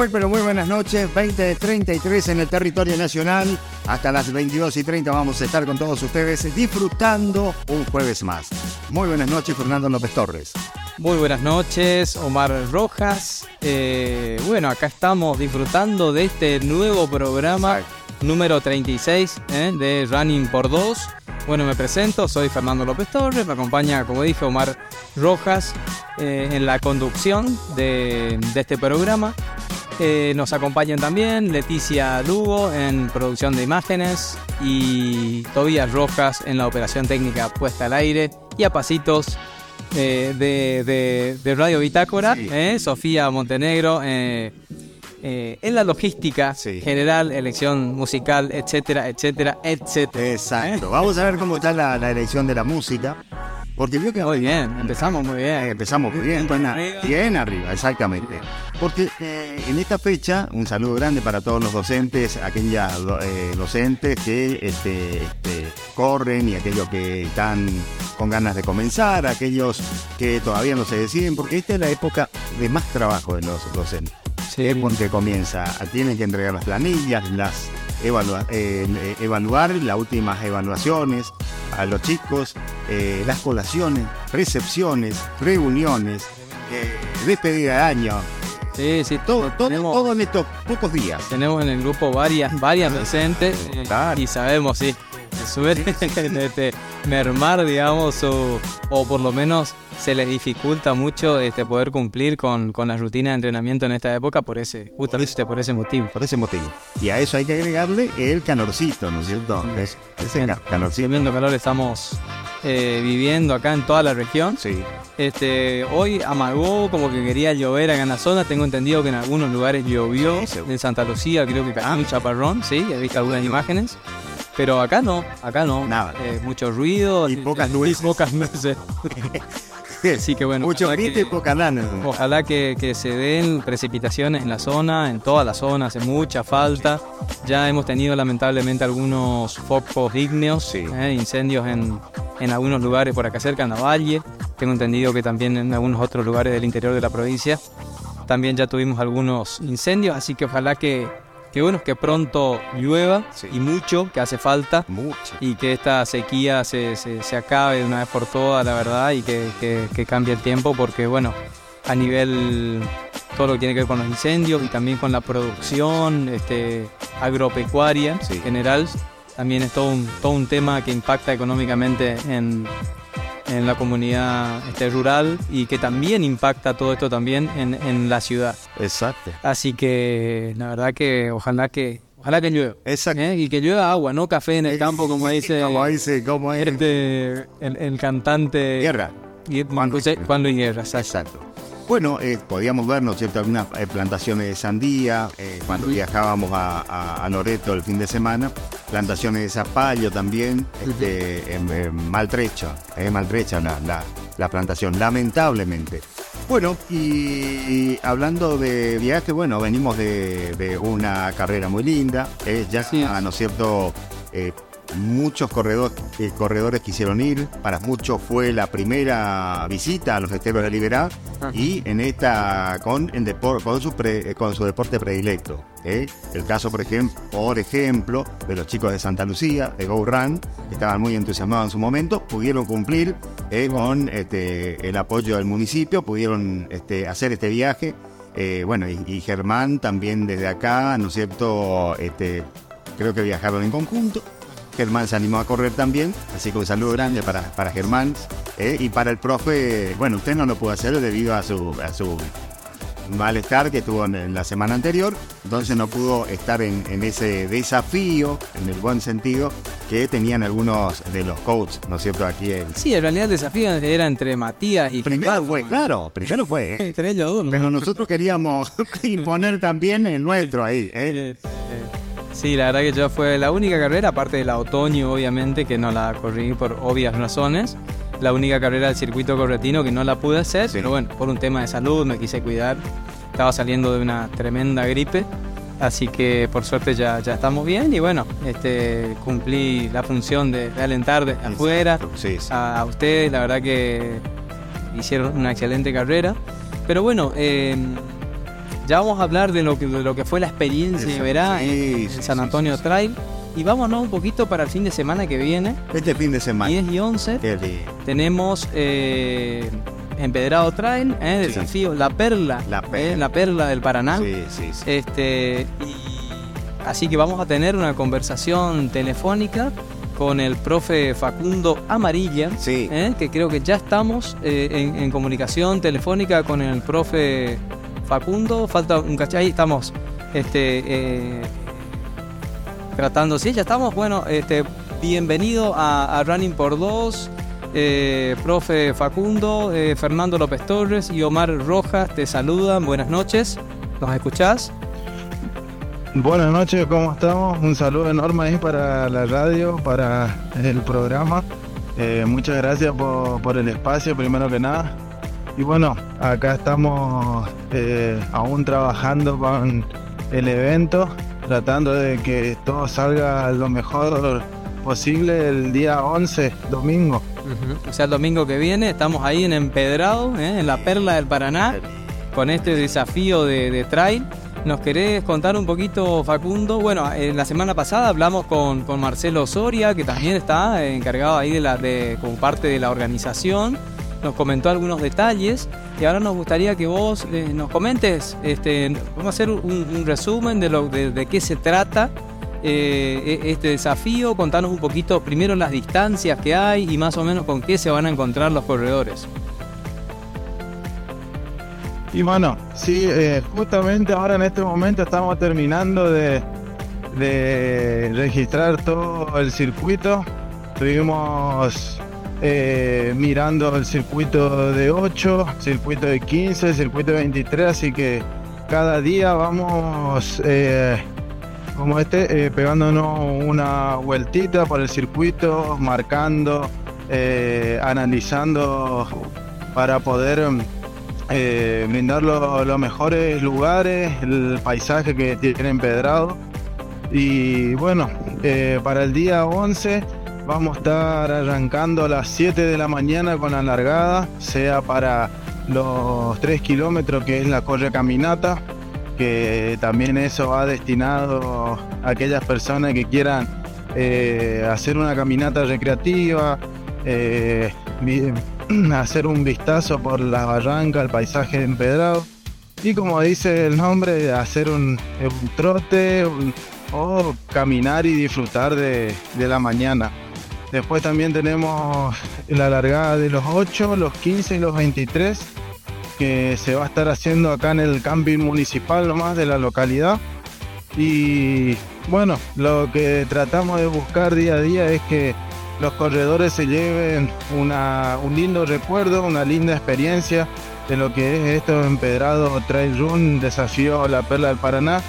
Muy, pero muy buenas noches. 20.33 en el territorio nacional. Hasta las 22 y 30 vamos a estar con todos ustedes disfrutando un jueves más. Muy buenas noches, Fernando López Torres. Muy buenas noches, Omar Rojas. Eh, bueno, acá estamos disfrutando de este nuevo programa número 36 eh, de Running por 2. Bueno, me presento, soy Fernando López Torres, me acompaña, como dije, Omar Rojas eh, en la conducción de, de este programa. Eh, nos acompañan también Leticia Lugo en producción de imágenes y Tobías Rojas en la operación técnica puesta al aire y a pasitos eh, de, de, Radio Bitácora, eh, Sofía Montenegro en la logística general, elección musical, etcétera, etcétera, etcétera. Exacto. Vamos a ver cómo está la, la elección de la música. Porque vio que... Muy bien, empezamos muy bien. Empezamos muy bien, bien arriba, exactamente. Porque eh, en esta fecha, un saludo grande para todos los docentes, aquellas eh, docentes que este, este, corren y aquellos que están con ganas de comenzar, aquellos que todavía no se deciden, porque esta es la época de más trabajo de los docentes. Es porque comienza, tienen que entregar las planillas, las eh, evaluar las últimas evaluaciones a los chicos, eh, las colaciones, recepciones, reuniones, eh, despedida de año. Sí, sí, todo, todo, en estos pocos días. Tenemos en el grupo varias, varias presentes y sabemos, sí, suele este, mermar, digamos, o, o por lo menos se les dificulta mucho este, poder cumplir con, con, la rutina de entrenamiento en esta época por ese, justamente por ese motivo. Por ese motivo. Y a eso hay que agregarle el calorcito, ¿no es cierto? Es, ese calorcito. Viendo calor estamos eh, viviendo acá en toda la región. Sí. Este, hoy amagó como que quería llover acá en la zona. Tengo entendido que en algunos lugares llovió. en Santa Lucía creo que cayó un chaparrón, sí, he visto algunas imágenes. Pero acá no, acá no. Nada. Eh, mucho ruido. Y pocas nubes. Y pocas nubes. Así que bueno. Mucho y poca Ojalá que, que, se den precipitaciones en la zona, en toda la zona, hace mucha falta. Ya hemos tenido lamentablemente algunos focos ígneos, eh, incendios en, en, algunos lugares por acá cerca, en la valle. Tengo entendido que también en algunos otros lugares del interior de la provincia. También ya tuvimos algunos incendios, así que ojalá que, que bueno, que pronto llueva y mucho, que hace falta. Mucho. Y que esta sequía se, se, acabe de una vez por todas, la verdad, y que, que, cambie el tiempo, porque bueno, a nivel todo lo que tiene que ver con los incendios y también con la producción este, agropecuaria en general, también es todo un, todo un tema que impacta económicamente en, en la comunidad este, rural y que también impacta todo esto también en, en, la ciudad. Exacto. Así que la verdad que ojalá que ojalá que llueva. Exacto. ¿eh? Y que llueva agua, no café en el campo como dice, como dice, como este, el, el, cantante Guerra. Juan, Juan Luis Guerra. Exacto. Bueno, eh, podíamos ver, ¿no es cierto?, algunas eh, plantaciones de sandía, eh, cuando viajábamos a, a, Loreto el fin de semana, plantaciones de zapallo también, este, maltrecha, maltrecha la, la, plantación, lamentablemente. Bueno, y, hablando de viaje, bueno, venimos de, una carrera muy linda, ya, sí. ¿no es cierto?, muchos corredores, eh, corredores quisieron ir, para muchos fue la primera visita a los esteros de Liberá y en esta con, en con, su eh, con su deporte predilecto. ¿eh? El caso, por ejemplo, por ejemplo, de los chicos de Santa Lucía, de Go Run, que estaban muy entusiasmados en su momento, pudieron cumplir con este, el apoyo del municipio, pudieron este, hacer este viaje. bueno, y, Germán también desde acá, ¿no es cierto? Este, creo que viajaron en conjunto. Germán se animó a correr también, así que un saludo grande para, para Germán. Eh, y para el profe, bueno, usted no lo pudo hacer debido a su, a su malestar que tuvo en, la semana anterior, entonces no pudo estar en, ese desafío, en el buen sentido, que tenían algunos de los coaches, ¿no es cierto? Aquí el... Sí, en realidad el desafío era entre Matías y... Primero fue, claro, primero fue. ¿eh? entre ellos dos. Pero nosotros queríamos imponer también el nuestro ahí. ¿eh? Sí, la verdad que yo fue la única carrera, aparte de la otoño, obviamente, que no la corrí por obvias razones. La única carrera del circuito corretino que no la pude hacer, pero bueno, por un tema de salud me quise cuidar. Estaba saliendo de una tremenda gripe, así que por suerte ya, ya estamos bien y bueno, este, cumplí la función de, alentar de afuera A, ustedes. La verdad que hicieron una excelente carrera. Pero bueno, eh, Ya vamos a hablar de lo que, de lo que fue la experiencia de verá en, San Antonio Trail. Y vámonos un poquito para el fin de semana que viene. Este fin de semana. 10 y 11. Tenemos eh, Empedrado Trail, eh, desafío, la perla, la, eh, la perla del Paraná. Sí, sí, sí. Este, así que vamos a tener una conversación telefónica con el profe Facundo Amarilla, eh, que creo que ya estamos eh, en, comunicación telefónica con el profe Facundo. Falta un cachai, estamos este, eh, tratando, sí, ya estamos. Bueno, este, bienvenido a, Running por Dos. profe Facundo, Fernando López Torres y Omar Rojas te saludan. Buenas noches. ¿Nos escuchás? Buenas noches, ¿cómo estamos? Un saludo enorme ahí para la radio, para el programa. Eh, muchas gracias por, el espacio, primero que nada. Y bueno, acá estamos eh, aún trabajando con el evento, tratando de que todo salga lo mejor posible el día 11, domingo. O sea, el domingo que viene estamos ahí en Empedrado, ¿eh? en la Perla del Paraná, con este desafío de, trail. ¿Nos querés contar un poquito, Facundo? Bueno, en la semana pasada hablamos con, Marcelo Soria, que también está encargado ahí de la, de, como parte de la organización. Nos comentó algunos detalles y ahora nos gustaría que vos eh, nos comentes, este, vamos a hacer un, resumen de, lo, de, qué se trata eh, e, este desafío, contarnos un poquito primero las distancias que hay y más o menos con qué se van a encontrar los corredores. Y bueno, sí, eh, justamente ahora en este momento estamos terminando de, registrar todo el circuito. Estuvimos eh, mirando el circuito de 8, circuito de 15, circuito de 23, así que cada día vamos eh, como este pegándonos una vueltita por el circuito, marcando, analizando para poder eh, brindar los mejores lugares, el paisaje que tiene empedrado. Y bueno, eh, para el día 11 vamos a estar arrancando a las 7 de la mañana con la largada, sea para los 3 kilómetros que es la corre caminata, que también eso va destinado a aquellas personas que quieran eh, hacer una caminata recreativa, hacer un vistazo por la barranca, el paisaje empedrado y como dice el nombre, hacer un, trote o caminar y disfrutar de, la mañana. Después también tenemos la largada de los 8, los 15 y los 23 que se va a estar haciendo acá en el camping municipal nomás de la localidad. Y bueno, lo que tratamos de buscar día a día es que los corredores se lleven un lindo recuerdo, una linda experiencia de lo que es esto empedrado Trail Run Desafío La Perla del Paraná,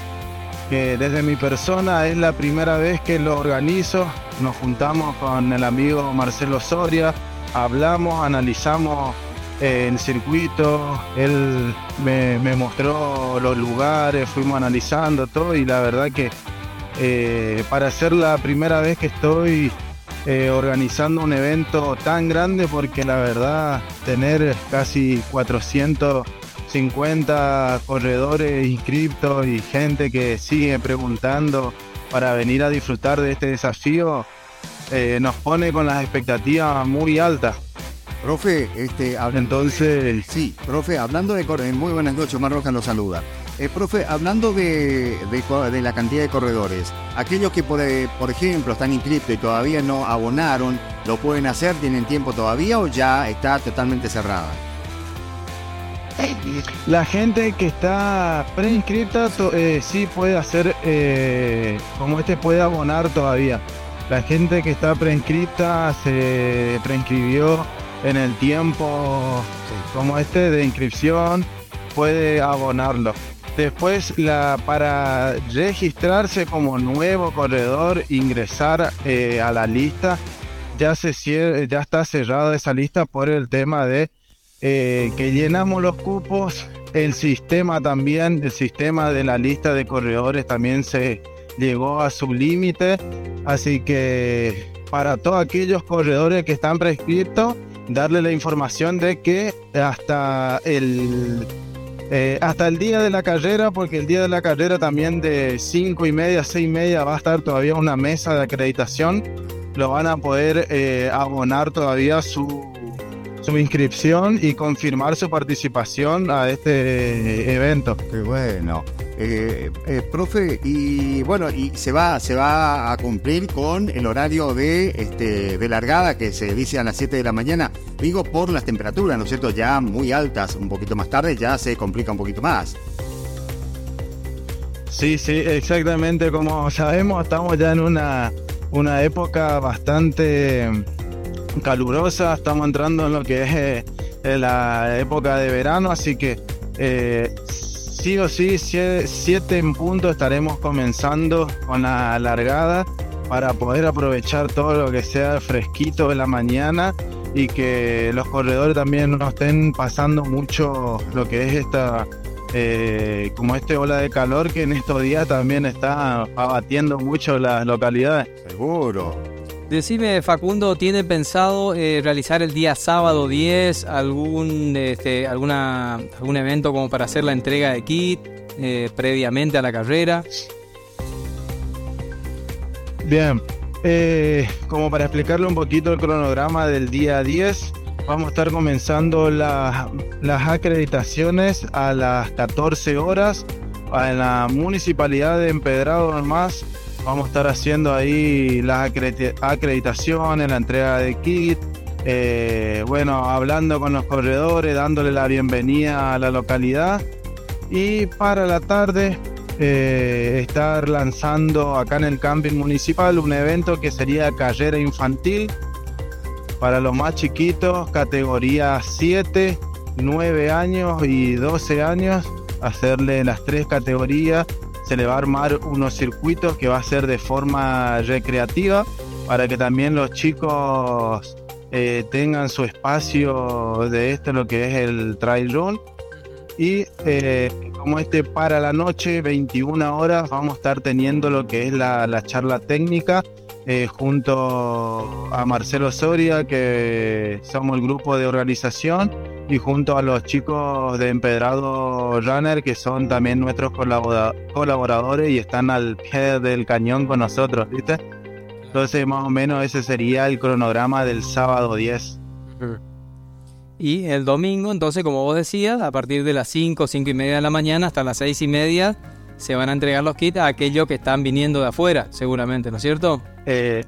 que desde mi persona es la primera vez que lo organizo. Nos juntamos con el amigo Marcelo Soria, hablamos, analizamos eh, el circuito, él me, mostró los lugares, fuimos analizando todo y la verdad que eh, para ser la primera vez que estoy eh, organizando un evento tan grande porque la verdad tener casi 450 corredores inscriptos y gente que sigue preguntando para venir a disfrutar de este desafío eh, nos pone con las expectativas muy altas. Profe, este, entonces, sí, profe, hablando de muy buenas noches, Omar Rojas lo saluda. Eh, profe, hablando de, la cantidad de corredores, aquellos que por, eh, por, ejemplo están inscritos y todavía no abonaron, ¿lo pueden hacer? ¿Tienen tiempo todavía o ya está totalmente cerrada? La gente que está preinscrita eh, sí puede hacer, eh, como este puede abonar todavía. La gente que está preinscrita se preinscribió en el tiempo como este de inscripción, puede abonarlo. Después, la, para registrarse como nuevo corredor, ingresar eh, a la lista, ya, se, ya está cerrada esa lista por el tema de eh, que llenamos los cupos. El sistema también, el sistema de la lista de corredores también se llegó a su límite. Así que para todos aquellos corredores que están prescritos, darle la información de que hasta el Eh, hasta el día de la carrera, porque el día de la carrera también de 5 y media, 6 y media va a estar todavía una mesa de acreditación. Lo van a poder eh, abonar todavía su, su inscripción y confirmar su participación a este evento. Qué bueno. Eh, eh, profe, y bueno, y se va, se va a cumplir con el horario de, este, de largada que se dice a las 7 de la mañana. Digo, por las temperaturas, ¿no es cierto? Ya muy altas, un poquito más tarde ya se complica un poquito más. Sí, sí, exactamente. Como sabemos, estamos ya en una, una época bastante calurosa. Estamos entrando en lo que es eh, la época de verano, así que eh, sí o sí, siete en punto estaremos comenzando con la largada para poder aprovechar todo lo que sea fresquito de la mañana y que los corredores también no estén pasando mucho lo que es esta eh, como este ola de calor que en estos días también está abatiendo mucho las localidades. Seguro. Decime, Facundo, ¿tiene pensado eh, realizar el día sábado 10 algún, este, alguna, algún evento como para hacer la entrega de kit eh, previamente a la carrera? Bien, eh, como para explicarle un poquito el cronograma del día 10, vamos a estar comenzando las acreditaciones a las 14 horas en la municipalidad de Empedrado nomás Vamos a estar haciendo ahí las acreditaciones, la entrega de kit, eh, bueno, hablando con los corredores, dándole la bienvenida a la localidad. Y para la tarde eh, estar lanzando acá en el camping municipal un evento que sería carrera infantil para los más chiquitos, categoría 7, 9 años y 12 años, hacerle las tres categorías se le va a armar unos circuitos que va a ser de forma recreativa para que también los chicos eh, tengan su espacio de esto, lo que es el trail run. Y eh, como este para la noche, 21 horas, vamos a estar teniendo lo que es la, charla técnica eh, junto a Marcelo Soria, que somos el grupo de organización y junto a los chicos de Empedrado Runner que son también nuestros colaboradores y están al pie del cañón con nosotros, ¿viste? Entonces más o menos ese sería el cronograma del sábado 10. Y el domingo, entonces como vos decías, a partir de las 5, 5 y media de la mañana hasta las 6 y media se van a entregar los kits a aquellos que están viniendo de afuera, seguramente, ¿no es cierto? Eh,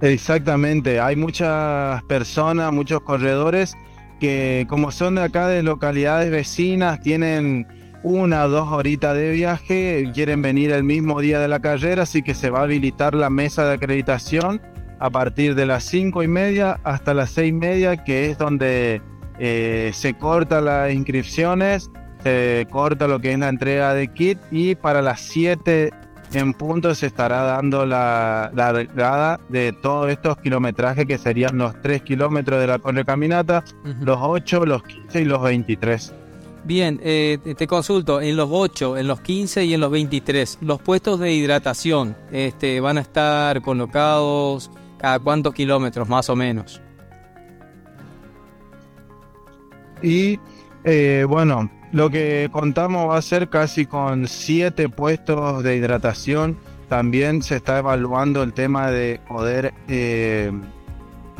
exactamente, hay muchas personas, muchos corredores que como son de acá de localidades vecinas, tienen una o dos horitas de viaje, quieren venir el mismo día de la carrera, así que se va a habilitar la mesa de acreditación a partir de las cinco y media hasta las seis y media, que es donde eh, se corta las inscripciones, se corta lo que es la entrega de kit y para las 7 en punto se estará dando la, largada de todos estos kilometrajes que serían los 3 kilómetros de la correcaminata, caminata, los 8, los 15 y los 23. Bien, eh, te consulto, en los 8, en los 15 y en los 23, los puestos de hidratación este, van a estar colocados cada cuántos kilómetros más o menos. Y eh, bueno, lo que contamos va a ser casi con siete puestos de hidratación. También se está evaluando el tema de poder eh,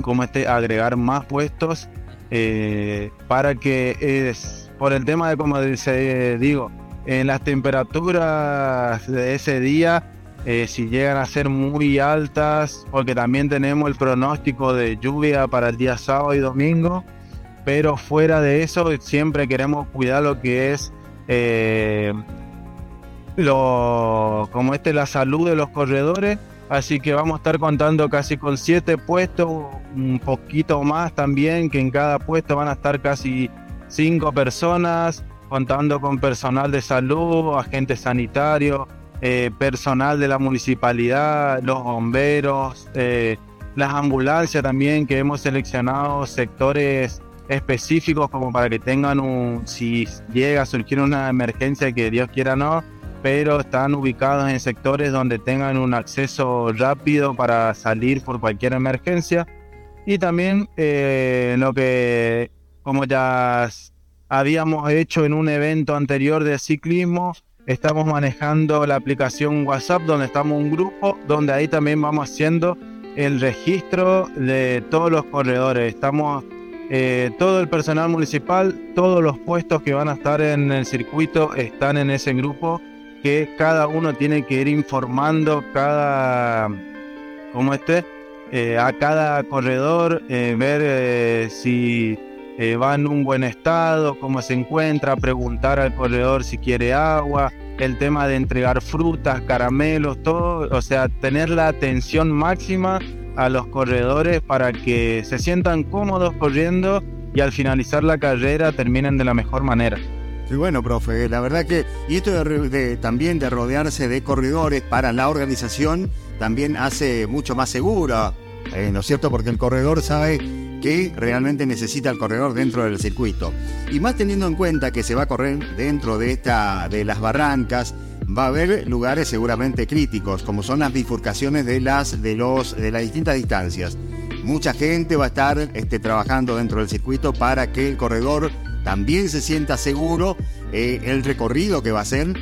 como este, agregar más puestos eh, para que es por el tema de como dice, digo, en las temperaturas de ese día, eh, si llegan a ser muy altas, porque también tenemos el pronóstico de lluvia para el día sábado y domingo pero fuera de eso siempre queremos cuidar lo que es eh, lo, como este la salud de los corredores. Así que vamos a estar contando casi con siete puestos un poquito más también que en cada puesto van a estar casi cinco personas contando con personal de salud agentes sanitarios eh, personal de la municipalidad los bomberos eh, las ambulancias también que hemos seleccionado sectores específicos como para que tengan un, si llega a surgir una emergencia que Dios quiera no, pero están ubicados en sectores donde tengan un acceso rápido para salir por cualquier emergencia. Y también eh, lo que, como ya habíamos hecho en un evento anterior de ciclismo. Estamos manejando la aplicación WhatsApp donde estamos un grupo, donde ahí también vamos haciendo el registro de todos los corredores. Estamos eh, todo el personal municipal, todos los puestos que van a estar en el circuito están en ese grupo que cada uno tiene que ir informando cada como este eh, a cada corredor eh, ver si va en un buen estado cómo se encuentra preguntar al corredor si quiere agua el tema de entregar frutas caramelos todo o sea tener la atención máxima a los corredores para que se sientan cómodos corriendo y al finalizar la carrera terminen de la mejor manera. Sí, bueno, profe, la verdad que, y esto de, también de rodearse de corredores para la organización también hace mucho más segura, eh, ¿no es cierto? Porque el corredor sabe que realmente necesita el corredor dentro del circuito. Y más teniendo en cuenta que se va a correr dentro de, esta, de las barrancas, va a haber lugares seguramente críticos, como son las bifurcaciones de las, de los, de las distintas distancias. Mucha gente va a estar este, trabajando dentro del circuito para que el corredor también se sienta seguro eh, el recorrido que va a hacer.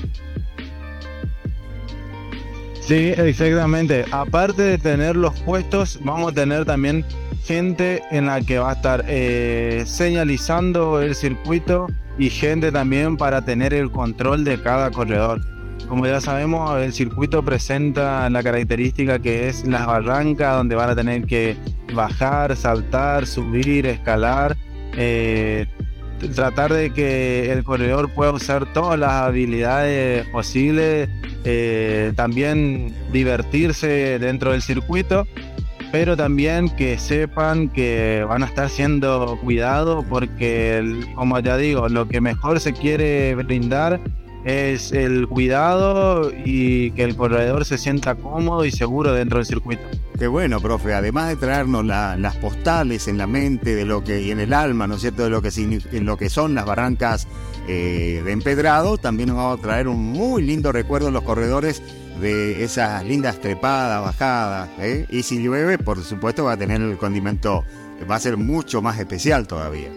Sí, exactamente. Aparte de tener los puestos, vamos a tener también gente en la que va a estar eh, señalizando el circuito y gente también para tener el control de cada corredor. Como ya sabemos, el circuito presenta la característica que es las barrancas donde van a tener que bajar, saltar, subir, escalar, eh, tratar de que el corredor pueda usar todas las habilidades posibles, eh, también divertirse dentro del circuito, pero también que sepan que van a estar siendo cuidados porque, como ya digo, lo que mejor se quiere brindar es el cuidado y que el corredor se sienta cómodo y seguro dentro del circuito. Qué bueno, profe. Además de traernos las postales en la mente de lo que y en el alma, ¿no es cierto?, de lo que, en lo que son las barrancas eh, de empedrado, también nos va a traer un muy lindo recuerdo en los corredores de esas lindas trepadas, bajadas. ¿eh? Y si llueve, por supuesto, va a tener el condimento, va a ser mucho más especial todavía.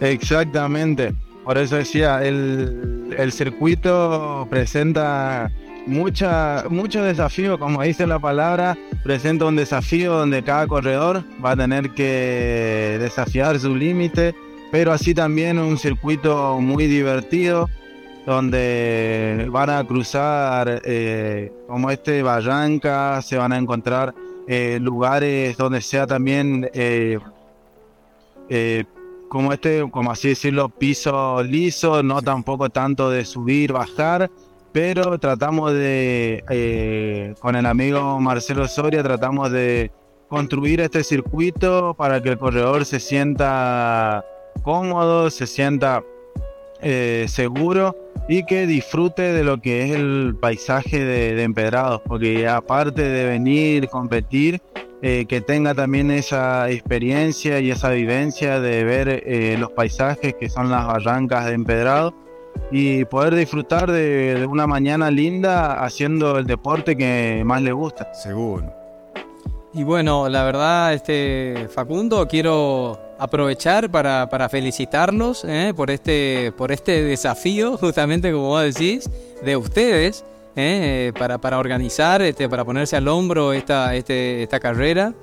Exactamente. Por eso decía, el, el circuito presenta mucha, mucho desafío, como dice la palabra, presenta un desafío donde cada corredor va a tener que desafiar su límite, pero así también un circuito muy divertido donde van a cruzar eh, como este Barranca, se van a encontrar eh, lugares donde sea también eh, como este, como así decirlo, piso liso, no tampoco tanto de subir, bajar, pero tratamos de, eh, con el amigo Marcelo Soria, tratamos de construir este circuito para que el corredor se sienta cómodo, se sienta eh, seguro y que disfrute de lo que es el paisaje de, de empedrados, porque aparte de venir, competir, eh, que tenga también esa experiencia y esa vivencia de ver eh, los paisajes que son las barrancas de empedrado y poder disfrutar de, una mañana linda haciendo el deporte que más le gusta. Seguro. Y bueno, la verdad, este Facundo, quiero aprovechar para, para felicitarlos eh, por, este, por este desafío, justamente como vos decís, de ustedes ¿eh? para, para, organizar, este, para ponerse al hombro esta, este, esta carrera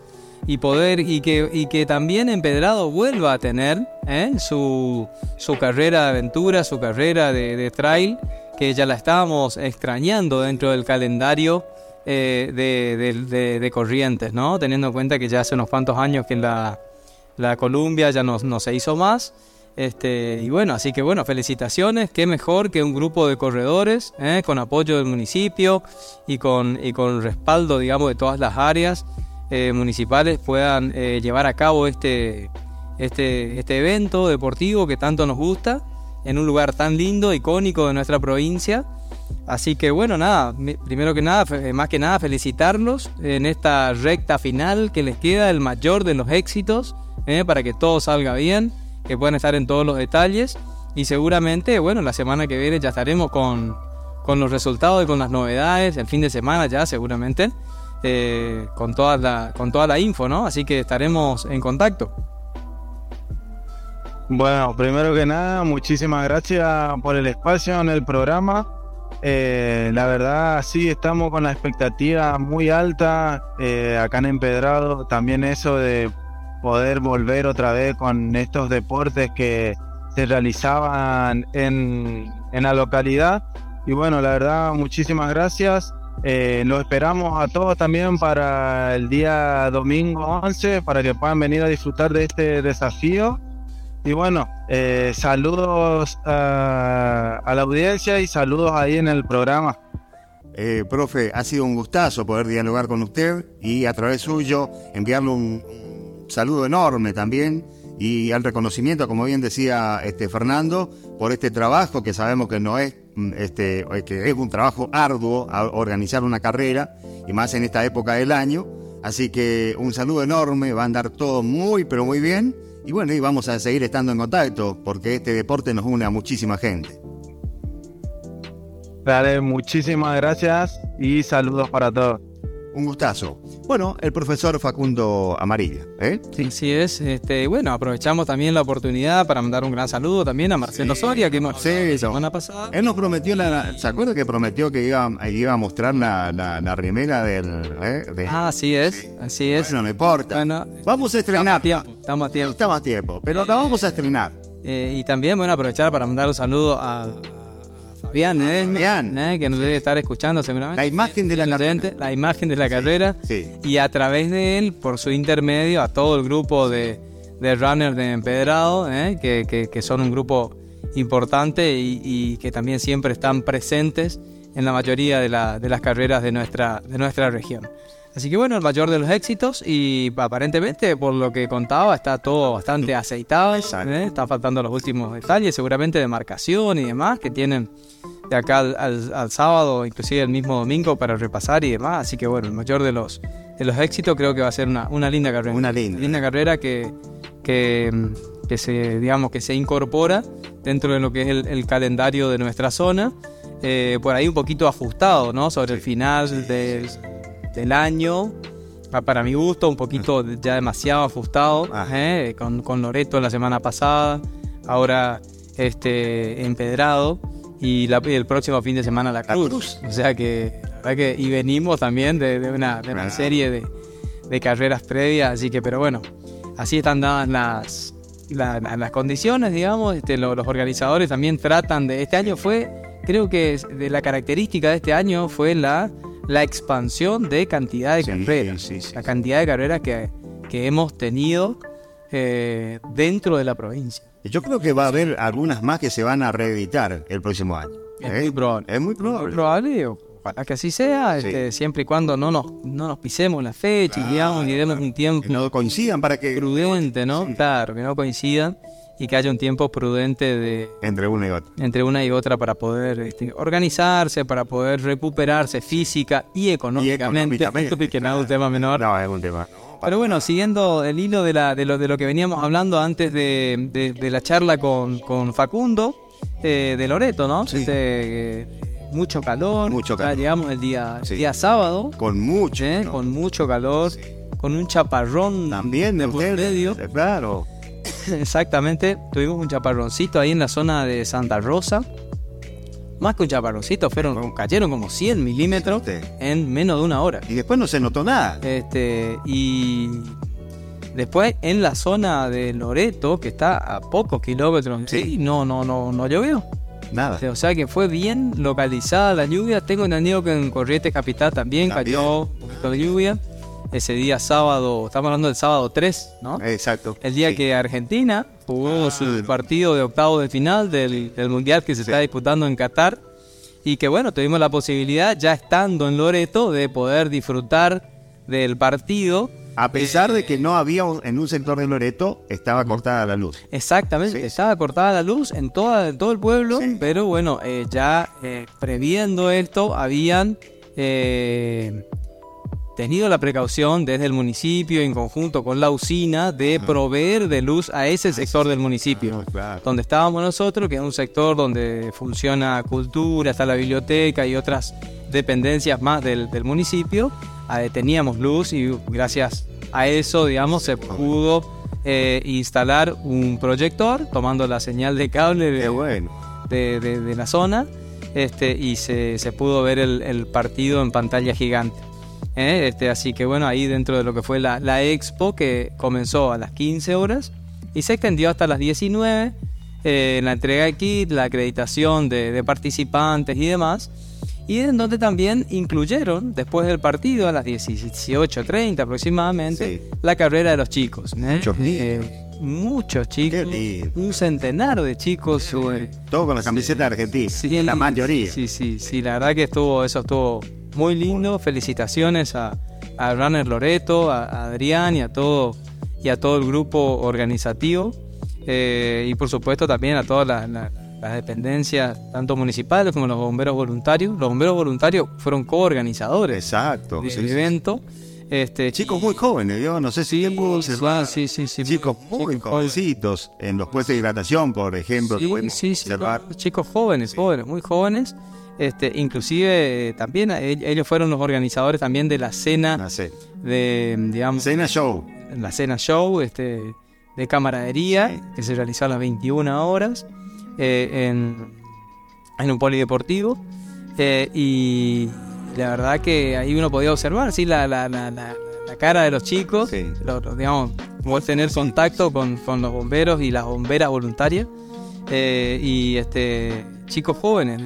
y poder y que, y que también Empedrado vuelva a tener ¿eh? su, su, carrera de aventura, su carrera de, trail, que ya la estábamos extrañando dentro del calendario eh, de, de, Corrientes, ¿no? teniendo en cuenta que ya hace unos cuantos años que la, la Columbia ya no, no se hizo más. Este, y bueno, así que bueno, felicitaciones, qué mejor que un grupo de corredores ¿eh? con apoyo del municipio y con, y con respaldo, digamos, de todas las áreas eh, municipales puedan eh, llevar a cabo este, este, este evento deportivo que tanto nos gusta en un lugar tan lindo, icónico de nuestra provincia. Así que bueno, nada, primero que nada, más que nada felicitarlos en esta recta final que les queda el mayor de los éxitos para que todo salga bien que puedan estar en todos los detalles. Y seguramente, bueno, la semana que viene ya estaremos con, con los resultados y con las novedades, el fin de semana ya seguramente, eh, con, toda la, con toda la info, ¿no? Así que estaremos en contacto. Bueno, primero que nada, muchísimas gracias por el espacio en el programa. Eh, la verdad, sí, estamos con la expectativa muy alta eh, acá en Empedrado. También eso de poder volver otra vez con estos deportes que se realizaban en, en la localidad. Y bueno, la verdad, muchísimas gracias. Eh, lo esperamos a todos también para el día domingo 11, para que puedan venir a disfrutar de este desafío. Y bueno, eh, saludos a, a, la audiencia y saludos ahí en el programa. Eh, profe, ha sido un gustazo poder dialogar con usted y a través suyo enviarle un saludo enorme también y al reconocimiento, como bien decía este Fernando, por este trabajo que sabemos que no es este, que es un trabajo arduo organizar una carrera y más en esta época del año. Así que un saludo enorme, va a andar todo muy pero muy bien y bueno, y vamos a seguir estando en contacto porque este deporte nos une a muchísima gente. Dale, muchísimas gracias y saludos para todos. Un gustazo. Bueno, el profesor Facundo Amarilla. ¿eh? Sí, sí es. Este, bueno, aprovechamos también la oportunidad para mandar un gran saludo también a Marcelo sí, Soria, que nos sí, la semana pasada. Él nos prometió, la, ¿se acuerda que prometió que iba, iba a mostrar la, la, la remera del... Eh, de, ah, así es, sí. así es. Bueno, no importa. Bueno, vamos a estrenar. Estamos a tiempo. Estamos a tiempo, estamos a tiempo pero la vamos a estrenar. Eh, y también, bueno, aprovechar para mandar un saludo a Fabián, ¿eh? Fabián. ¿eh? que nos debe estar escuchando seguramente. La imagen de la carrera. La imagen de la carrera. Sí. Y a través de él, por su intermedio, a todo el grupo de, de runners de Empedrado, ¿eh? que, que, que, son un grupo importante y, y, que también siempre están presentes en la mayoría de, la, de las carreras de nuestra, de nuestra región. Así que bueno, el mayor de los éxitos y aparentemente por lo que contaba está todo bastante aceitado, ¿eh? está faltando los últimos detalles seguramente de marcación y demás que tienen de acá al, al, al, sábado, inclusive el mismo domingo para repasar y demás, así que bueno, el mayor de los, de los éxitos creo que va a ser una, una linda carrera. Una linda. linda carrera que, que, que, se, digamos, que se incorpora dentro de lo que es el, el calendario de nuestra zona, eh, por ahí un poquito ajustado, ¿no? Sobre el final del del año. Para mi gusto, un poquito ya demasiado ajustado. ¿eh? Con, con, Loreto la semana pasada. Ahora este empedrado. Y, la, y el próximo fin de semana la Cruz. La Cruz. O sea que, que. Y venimos también de, de una, de una serie de, de, carreras previas. Así que, pero bueno. Así están dadas las, la, las condiciones, digamos. Este, lo, los organizadores también tratan de. Este año fue. Creo que de la característica de este año fue la la expansión de cantidad de sí, carreras, sí, sí, la cantidad de carreras que, que hemos tenido eh, dentro de la provincia. Yo creo que va a haber algunas más que se van a reeditar el próximo año. Es ¿eh? muy probable. Es muy probable. Muy probable que así sea, este, siempre y cuando no nos, no nos pisemos la fecha, ah, digamos, y demos un tiempo. Que no coincidan para que. Prudente, ¿no? Claro, que no coincidan y que haya un tiempo prudente de entre una y otra. entre una y otra para poder este, organizarse para poder recuperarse física y económicamente, y económicamente. que no es un tema menor. No es un tema. Pero bueno siguiendo el hilo de, la, de, lo, de lo que veníamos hablando antes de, de, de la charla con, con Facundo eh, de Loreto no sí. este, eh, mucho calor. Mucho calor. llegamos el día sí. día sábado. Con mucho ¿eh? con mucho calor sí. con un chaparrón también de por medio. claro Exactamente, tuvimos un chaparroncito ahí en la zona de Santa Rosa. Más que un chaparroncito, fueron, cayeron como 100 milímetros sí. en menos de una hora. Y después no se notó nada. Este, y después en la zona de Loreto, que está a pocos kilómetros, sí. no, no, no, no llovió. Nada. O sea que fue bien localizada la lluvia. Tengo entendido que en Corrientes Capital también, también. cayó un poquito de lluvia ese día sábado, estamos hablando del sábado 3, ¿no? Exacto. El día sí. que Argentina jugó ah, su partido de octavo de final del, del Mundial que se sí. está disputando en Qatar y que bueno, tuvimos la posibilidad ya estando en Loreto de poder disfrutar del partido. A pesar de que no había un, en un sector de Loreto, estaba cortada la luz. Exactamente, sí. estaba cortada la luz en, toda, en todo el pueblo, pero bueno, eh, ya eh, previendo esto, habían... Eh, tenido la precaución desde el municipio en conjunto con la usina de proveer de luz a ese sector del municipio. Donde estábamos nosotros que es un sector donde funciona cultura está la biblioteca y otras dependencias más del, del municipio teníamos luz y gracias a eso digamos se pudo eh, instalar un proyector tomando la señal de cable de, Qué bueno. de- de- de la zona este, y se, se pudo ver el, el partido en pantalla gigante. ¿Eh? Este, así que bueno, ahí dentro de lo que fue la, la expo que comenzó a las 15 horas y se extendió hasta las 19, eh, la entrega de kit, la acreditación de, de participantes y demás. Y en donde también incluyeron, después del partido, a las 18.30 aproximadamente, Sí. la carrera de los chicos. ¿eh? Muchos Eh, muchos chicos, un centenar de chicos. eh, Todo con la camiseta argentina. Sí, la mayoría. Sí, sí, sí, la verdad que estuvo, eso estuvo muy lindo. Felicitaciones a, a Runner Loreto, a, a Adrián y a todo y a todo el grupo organizativo. Eh, y por supuesto también a todas las, las- las dependencias, tanto municipales como los bomberos voluntarios. Los bomberos voluntarios fueron coorganizadores Exacto. del sí, evento. Este, Chicos muy jóvenes, yo no sé si Sí, observar. sí, sí, sí. Chicos muy Chicos jovencitos en los puestos de hidratación, por ejemplo. Sí, observar. chicos jóvenes, jóvenes, muy jóvenes. Este, inclusive eh, también eh, ellos fueron los organizadores también de la cena No sé. de, digamos, Cena show. la cena show este, de camaradería Sí. que se realizó a las 21 horas eh, en, en un polideportivo. Eh, y la verdad que ahí uno podía observar sí, la, la, la, la- la cara de los chicos, Sí. lo- lo- digamos, poder tener contacto con, con los bomberos y las bomberas voluntarias. Eh, y este chicos jóvenes,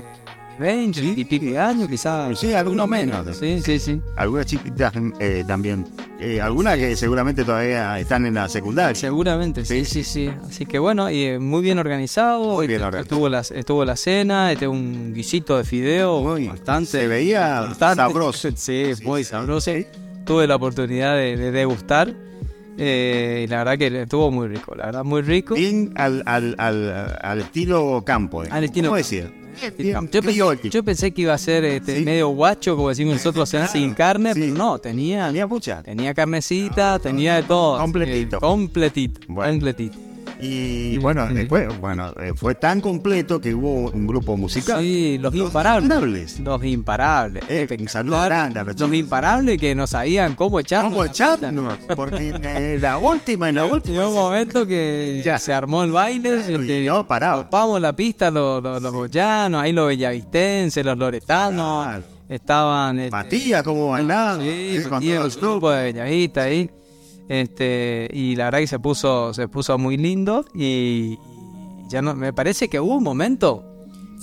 20 y pico de años, quizás. Sí, algunos menos. Sí, sí, sí. Algunas chiquitas eh, también. Eh, algunas que seguramente todavía están en la secundaria. Seguramente, sí, sí, sí. Así que bueno, y eh, muy bien organizado. Muy bien Este, organizado. Estuvo la, estuvo la cena, este, un guisito de fideo Muy- bastante. Se veía bastante- sabroso. Sí, muy sabroso. Tuve la oportunidad de, de degustar. eh, y la verdad que estuvo muy rico, la verdad, muy rico. Bien al, al, al, al estilo campo. eh. Al estilo ¿Cómo Yo pensé, criollo. yo pensé que iba a ser este, Sí. medio guacho, como decimos nosotros, cena sin carne, Sí. pero no, tenía, Tenía mucha. tenía carnecita, tenía de todo. Completito. Eh, completito, Bueno. completito. Y bueno, después, bueno, eh, fue tan completo que hubo un grupo musical. Sí, los imparables. Imparables. Los imparables. Eh, a los Los imparables que no sabían cómo echar. ¿Cómo echarnos? Porque en la última, en la última. Un momento que ya se armó el baile. este, Y no paraba. Topamos la pista los, los, los boyanos, ahí los bellavistenses, los loretanos. Claro. Estaban. este, Matías, como bailaba. Sí, eh, Matías, un grupo de Bellavista ahí. Este, y la verdad que se puso, se puso muy lindo. Y ya no, me parece que hubo un momento.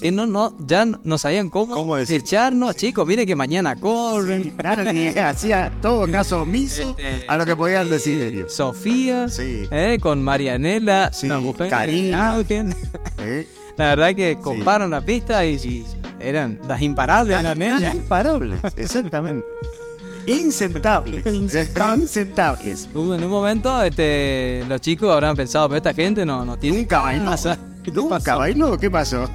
que no, no, ya no sabían cómo, ¿Cómo echarnos, chicos, miren que mañana corren. Nadie hacía todo caso omiso Este, a lo que podían decir ellos. Sofía, Sí. eh, con Marianela, Sí, mujer, Karina. ¿eh? La verdad que compraron la pista y, y eran las imparables las. Imparables, exactamente. Insentables. Insentables. En un momento, este, los chicos habrán pensado, pero esta gente no, no tiene Nunca bailó. ¿Nunca bailó? ¿Qué pasó?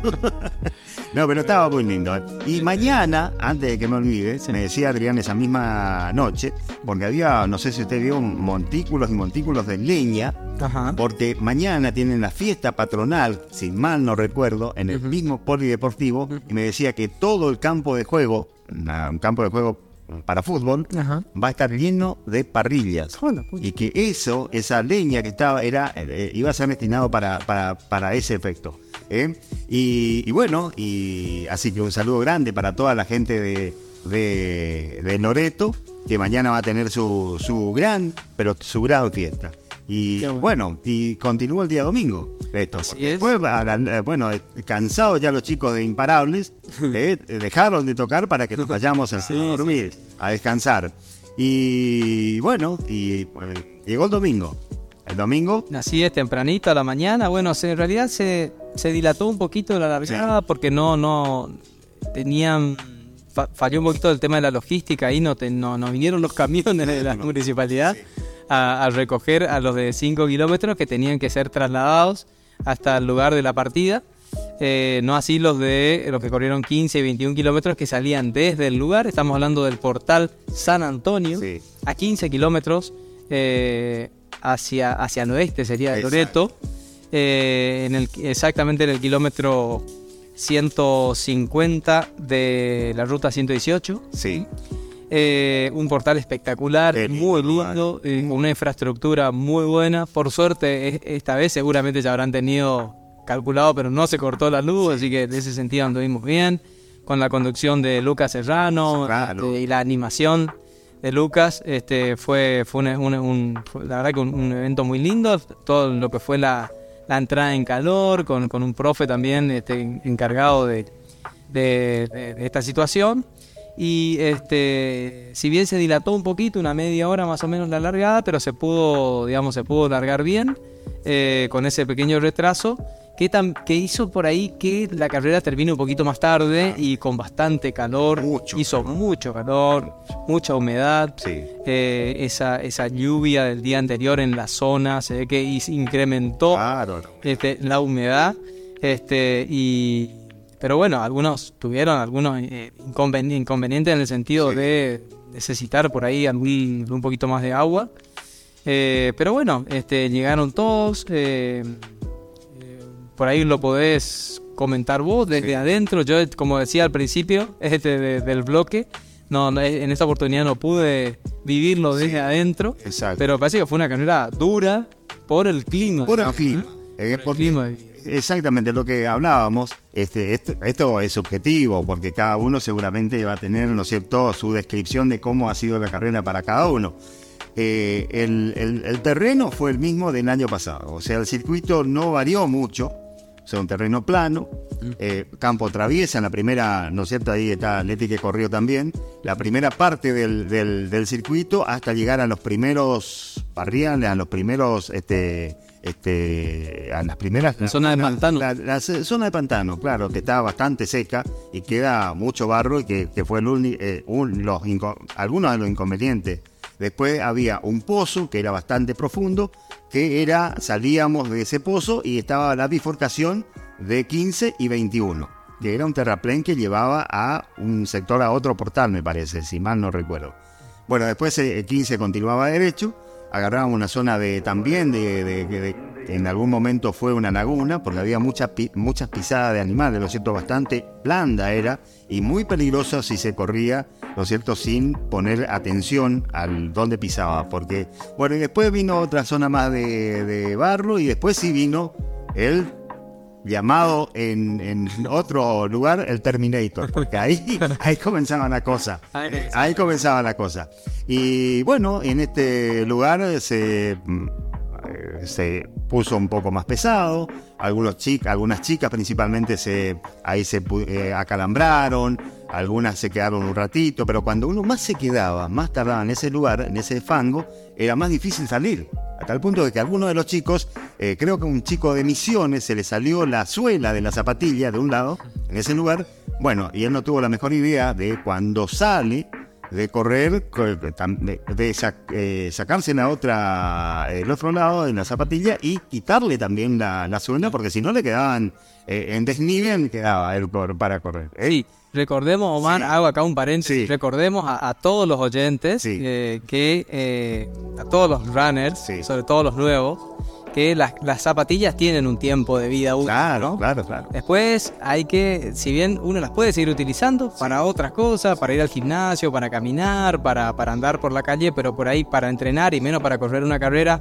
No, pero estaba muy lindo. ¿eh? Y mañana, antes de que me olvide, me decía Adrián esa misma noche, porque había, no sé si usted vio, montículos y montículos de leña, Ajá. porque mañana tienen la fiesta patronal, si mal no recuerdo, en el mismo polideportivo, y me decía que todo el campo de juego, un campo de juego para fútbol, Ajá. va a estar lleno de parrillas. Y que eso, esa leña que estaba, era, eh, iba a ser destinado para, para, para ese efecto. ¿eh? Y, y bueno, y así que un saludo grande para toda la gente de, de, de Loreto, que mañana va a tener su, su gran, pero su gran fiesta. Y bueno. bueno, y continúa el día domingo es. después, eh, bueno, eh, cansados ya los chicos de Imparables, eh, dejaron de tocar para que nos vayamos a, a dormir, a descansar. Y bueno, y eh, llegó el domingo. El domingo, Así es, tempranito a la mañana. Bueno, se- en realidad se, se dilató un poquito la largada porque no, no tenían. fa- falló un poquito el tema de la logística ahí, no, te- no, no vinieron los camiones de la municipalidad a, a recoger a los de 5 kilómetros que tenían que ser trasladados hasta el lugar de la partida. Eh, no así los de los que corrieron 15 y 21 kilómetros que salían desde el lugar. Estamos hablando del portal San Antonio Sí. a 15 kilómetros eh, hacia, hacia el oeste, sería. Loreto, eh, en el, exactamente en el kilómetro 150 de la ruta 118. sí. Eh, un portal espectacular, muy lindo, eh, una infraestructura muy buena. Por suerte, es- esta vez seguramente ya habrán tenido calculado, pero no se cortó la luz, así que en ese sentido anduvimos bien. Con la conducción de Lucas Serrano este, y la animación de Lucas, este fue, fue, un, fue la verdad que un, un evento muy lindo. Todo lo que fue la, la entrada en calor, con, con un profe también este, encargado de- de esta situación. Y este, si bien se dilató un poquito, una media hora más o menos la largada, pero se pudo, digamos, se pudo largar bien eh, con ese pequeño retraso que, tam- que hizo por ahí que la carrera termine un poquito más tarde y con bastante calor. Mucho hizo mucho calor, mucha humedad. Sí. eh, esa, esa lluvia del día anterior en la zona se ve que incrementó Claro. este, la humedad. Este, y, pero bueno, algunos tuvieron algunos eh, inconven- inconvenientes en el sentido Sí. de necesitar por ahí algún, un poquito más de agua. Eh, pero bueno, este, llegaron todos. eh, por ahí lo podés comentar vos desde Sí. adentro. Yo, como decía al principio este, de- del bloque, no, no, en esta oportunidad no pude vivirlo desde adentro. Exacto. Pero parece que fue una carrera dura por el clima. Por el clima. Eh, Por el clima. Exactamente lo que hablábamos, este, esto, esto es subjetivo, porque cada uno seguramente va a tener, ¿no es cierto?, su descripción de cómo ha sido la carrera para cada uno. Eh, el, el- el terreno fue el mismo del año pasado, o sea, el circuito no varió mucho, o sea, un terreno plano, eh, campo traviesa, en la primera, ¿no es cierto?, ahí está Leti que corrió también, la primera parte del, del- del circuito hasta llegar a los primeros barriales, a los primeros, este, este, a las primeras... La zona de pantano. La, zona de pantano, claro, que está bastante seca y queda mucho barro y que, que fue el uni- eh, un- los algunos de los inconvenientes. Después había un pozo que era bastante profundo, que era, salíamos de ese pozo y estaba la bifurcación de 15 y 21, que era un terraplén que llevaba a un sector a otro portal, me parece, si mal no recuerdo. Bueno, después eh, el 15 continuaba derecho, agarrábamos una zona de también de, de- en algún momento fue una laguna, porque había muchas muchas pisadas de animales, lo cierto, bastante blanda era y muy peligrosa si se corría, lo cierto, sin poner atención al dónde pisaba, porque bueno, y después vino otra zona más de, de barro y después sí vino el llamado en, en otro lugar el Terminator, porque ahí, ahí comenzaba la cosa. Ahí- comenzaba la cosa. Y bueno, en este lugar se, mm, eh, se puso un poco más pesado. Algunos chic- algunas chicas principalmente se, ahí se eh, acalambraron, algunas se quedaron un ratito, pero cuando uno más se quedaba, más tardaba en ese lugar, en ese fango, era más difícil salir. A tal punto de que algunos de los chicos, eh, creo que un chico de Misiones se le salió la suela de la zapatilla de un lado, en ese lugar. Bueno, y él no tuvo la mejor idea de cuando sale de correr, de, de sa- eh, sacarse la otra, el otro lado de la zapatilla y quitarle también la, la suela, porque si no le quedaban eh, en desnivel, quedaba él por- para correr. Eh, recordemos, Omar, Sí. hago acá un paréntesis, Sí. recordemos a, a todos los oyentes Sí. eh, que, eh, a todos los runners, sobre todo los nuevos, que las, las zapatillas tienen un tiempo de vida útil. Claro, ¿no? claro, claro. Después hay que, si bien uno las puede seguir utilizando para otras cosas, para ir al gimnasio, para caminar, para, para andar por la calle, pero por ahí para entrenar y menos para correr una carrera,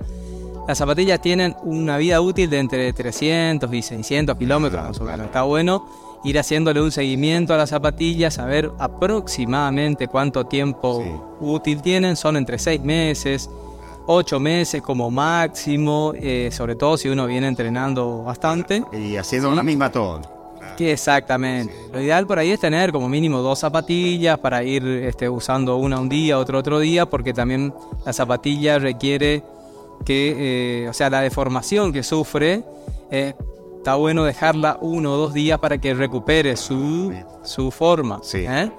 las zapatillas tienen una vida útil de entre 300 y 600 kilómetros, más o menos. Está bueno ir haciéndole un seguimiento a las zapatillas, saber aproximadamente cuánto tiempo Sí. útil tienen, son entre 6 meses. 8 meses como máximo, eh, sobre todo si uno viene entrenando bastante. Y haciendo la misma todo. Que exactamente. Lo ideal por ahí es tener como mínimo dos zapatillas para ir este, usando una un día, otro otro día, porque también la zapatilla requiere que, eh, o sea, la deformación que sufre, eh, está bueno dejarla uno o dos días para que recupere su, su forma. Sí. ¿eh?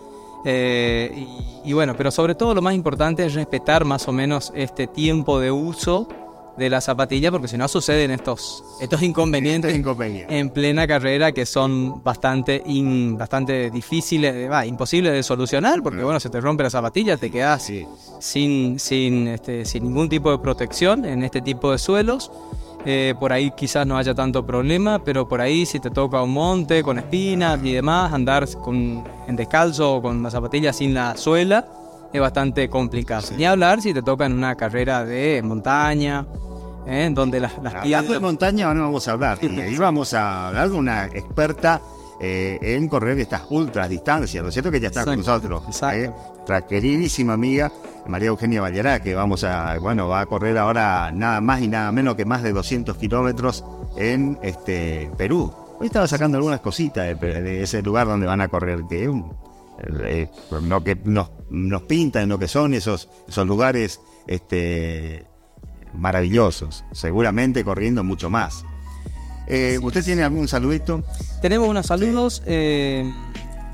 Eh, y, y bueno, pero sobre todo lo más importante es respetar más o menos este tiempo de uso de la zapatilla, porque si no suceden estos, estos inconvenientes Este inconveniente. en plena carrera que son bastante in- bastante difíciles, va, imposibles de solucionar, porque bueno, se te rompe la zapatilla, te quedas Sí. sin, sin, este, sin ningún tipo de protección en este tipo de suelos. Eh, por ahí quizás no haya tanto problema, pero por ahí si te toca un monte con espinas y demás, andar con, en descalzo o con la zapatilla sin la suela, es bastante complicado. Ni hablar si te toca en una carrera de montaña, ¿eh? donde las, las Hablando de montaña, ahora vamos a hablar. Y ahí vamos a hablar de una experta eh, en correr estas ultras distancias, ¿no es cierto? Que ya está con Exacto, nosotros. exacto. ¿eh? Nuestra queridísima amiga María Eugenia Vallará, que vamos a, bueno, va a correr ahora nada más y nada menos que más de 200 kilómetros en este Perú. Hoy estaba sacando algunas cositas de, de ese lugar donde van a correr, que un- eh, lo que nos, nos pintan lo que son esos, esos lugares este, maravillosos, seguramente corriendo mucho más. Eh, ¿Usted tiene algún saludito? Tenemos unos saludos. eh,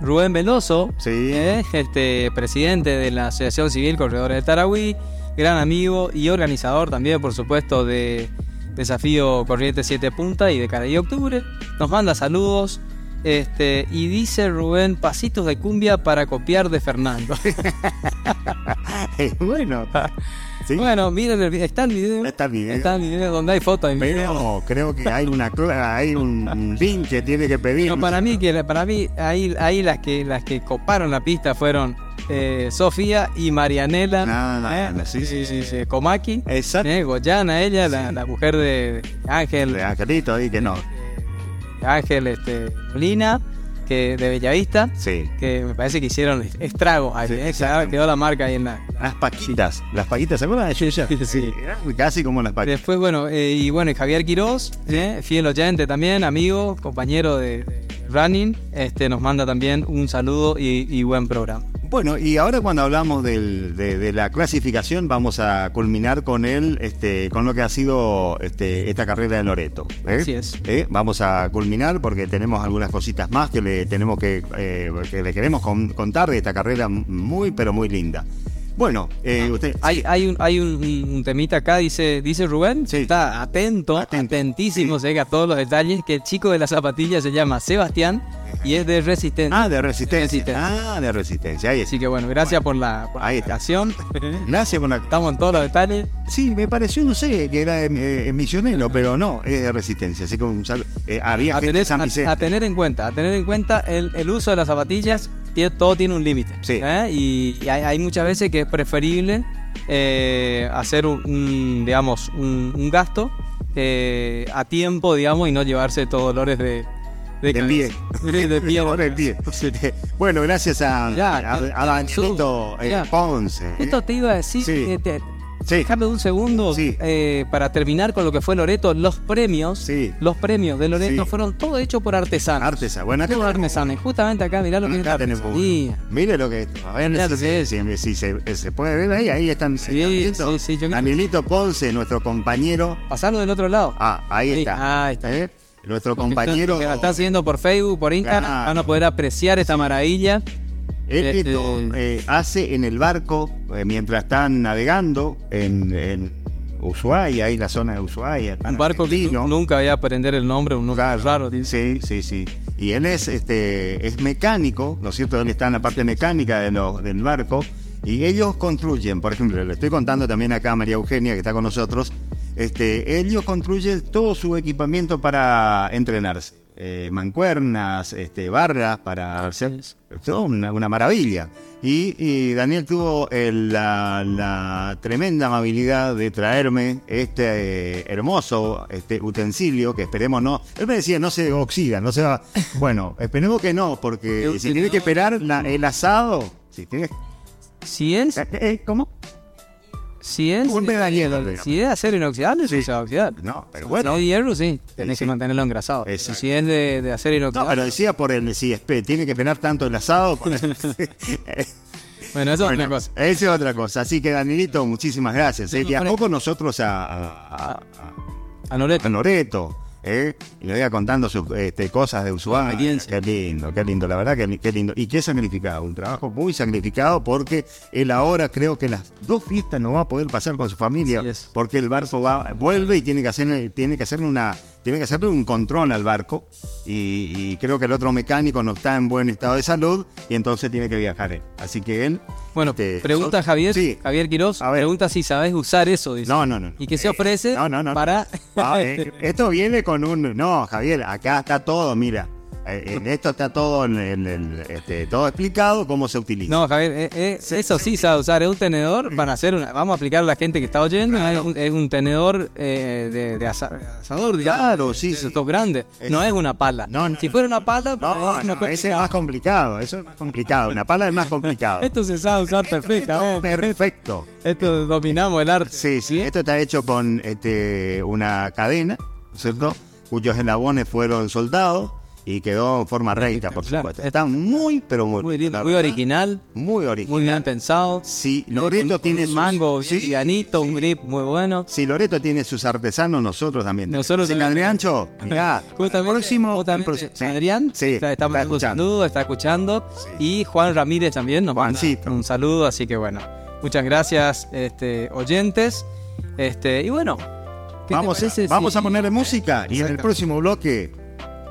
Rubén Veloso, Sí. eh, este presidente de la Asociación Civil Corredores de Tarahui, gran amigo y organizador también, por supuesto, de Desafío Corriente 7 Punta y de día Octubre. Nos manda saludos. Este, y dice Rubén, pasitos de cumbia para copiar de Fernando. bueno, ¿sí? Bueno, miren, el video, está el video. Está el video. Está el video donde hay fotos en video. pero creo que hay una hay un link que tiene que pedir. Pero para mí, que para mí ahí, ahí las que las que coparon la pista fueron eh, Sofía y Marianela. Ah, eh, sí, sí, sí, sí, Komaki. Exacto. Eh, Goyana, ella, la, la mujer de Ángel, De Angelito ahí que no. de Ángel este, Molina, que de Bellavista, Sí. que me parece que hicieron estragos ahí. Sí, eh, quedó la marca ahí en la. Las paquitas. Las paquitas, ¿se acuerdan de ella? Sí. Casi como las paquitas. Después, bueno, eh, y bueno, y Javier Quiroz, eh, fiel oyente también, amigo, compañero de, de Running, este, nos manda también un saludo y, y buen programa. Bueno, y ahora cuando hablamos del- de, de la clasificación, vamos a culminar con él, este, con lo que ha sido este, esta carrera de Loreto. ¿eh? Así es. ¿Eh? Vamos a culminar porque tenemos algunas cositas más que le tenemos que, eh, que le queremos con- contar de esta carrera muy, pero muy linda. Bueno, eh, usted. Hay, hay, un, hay un, un temita acá, dice, dice Rubén, Sí. está atento, Atento. atentísimo, se a todos los detalles, que el chico de la zapatilla se llama Sebastián y es de Resistencia. Ah, de resistencia. Resistencia. Ah, de resistencia. Ahí está. Así que bueno, gracias por la, por Ahí está. Gracias por la. Estamos en todos los detalles. Sí, me pareció, no sé, que era eh, eh, misionero, pero no, es de resistencia. Así que un saludo. Eh, había A tener, San a- Vicente. a tener en cuenta, a tener en cuenta el, el uso de las zapatillas, tiene- todo tiene un límite. Sí. ¿eh? Y, y hay, hay muchas veces que es preferible eh, hacer un, un, digamos, un, un gasto eh, a tiempo, digamos, y no llevarse todos dolores de, de Del pie. De pie. Ahora pie. Bueno, gracias a, Ya, a, a Danielito eh. Ponce. ¿eh? Esto te iba a decir, Sí. eh, te- Sí, déjame un segundo Sí. eh, para terminar con lo que fue Loreto. Los premios, Sí. los premios de Loreto fueron todo hechos por artesanos. Artesa. Bueno, acá artesanos. Justamente acá, mirá lo que es la Acá artesanía. Mire lo que a ver Mirá si, que es. si- se, se puede ver ahí, ahí están. Danielito Ponce, nuestro compañero. Pasarlo del otro lado. Ah, ahí está. ahí está. ¿Eh? Nuestro compañero. Que la está siguiendo por Facebook, por Instagram. Claro. Van a poder apreciar esta maravilla. Él esto, eh, hace en el barco eh, mientras están navegando en, en Ushuaia, ahí la zona de Ushuaia. Un barco que argentino. nu- nunca voy a aprender el nombre, un nombre Claro. raro. Sí, sí, sí. Y él es, este, es mecánico, ¿no es cierto? Él está en la parte mecánica de lo- del barco. Y ellos construyen, por ejemplo, le estoy contando también acá a María Eugenia, que está con nosotros, este, ellos construyen todo su equipamiento para entrenarse. Eh, mancuernas, este, barras para hacer todo una, una maravilla. Y, y Daniel tuvo el- la, la tremenda amabilidad de traerme este eh, hermoso este utensilio que esperemos no. Él me decía, no se oxida, no se va. Bueno, esperemos que no, porque si tiene que esperar la- el asado, si es, eh, eh, ¿Cómo? Si es, Un medallero, pero. si es de acero inoxidable, sí. Se va a oxidar. No, pero Si bueno. no de hierro, sí. Tenés Sí. que mantenerlo engrasado. Exacto. Si es de, de acero No, inoxidable. pero decía por el si espe- tiene que esperar tanto el asado. por- bueno, eso es Bueno, una cosa. Esa es otra cosa. Así que, Danielito, muchísimas gracias. ¿eh? No, Viajó pero- con nosotros a, a- a- A Loreto. a Loreto. ¿Eh? Y le iba contando sus este, cosas de Ushuaia. Qué lindo, qué lindo. La verdad que qué lindo. Y qué sacrificado. Un trabajo muy sacrificado porque él ahora creo que las dos fiestas no va a poder pasar con su familia. Porque el barco va, vuelve y tiene que hacer, tiene que hacerle una tiene que hacerle un control al barco y, y creo que el otro mecánico no está en buen estado de salud y entonces tiene que viajar él. Así que él Bueno, este, pregunta so- Javier, Sí. Javier Quiroz, A ver. pregunta si sabes usar eso, dice. No, no, no. ¿Y qué se Eh, ofrece no, no, no. para...? Ah, eh, esto viene con un. No, Javier, acá está todo, mira. Eh, en esto está todo en, en el, este, todo explicado cómo se utiliza. No, Javier, eh, eh, eso sí sabe usar. Es un tenedor. Van a hacer una, vamos a explicar a la gente que está oyendo. Es, un, es un tenedor eh, de, de asa- asador, digamos. Claro, sí, sí. dos grandes. No es una pala. No, no, si fuera una pala, No, eh, no, no- ese es más complicado, eso es más complicado. Una pala es más complicado. Esto se sabe usar perfectamente. Perfecto. Esto dominamos el arte. Sí, sí, esto está hecho con este, una cadena, ¿cierto? Cuyos eslabones fueron soldados y quedó en forma recta, por Claro. supuesto. Está muy, pero muy, Muy lindo, muy original, Muy original. muy bien pensado. Sí, Loreto Un- tiene un sus- mango sí, livianito, un grip muy bueno. Si Loreto tiene sus artesanos, nosotros también. Nosotros Sí, también. Adriancho, mirá, Justamente, próximo, justamente, próximo- sí. Adrián Sí, está, está escuchando. saludo, está escuchando. Y Juan Ramírez también nos manda un saludo, así que bueno. Muchas gracias, este, oyentes. Este, y bueno, ¿qué te Vamos, vamos si- a ponerle música y en el próximo bloque,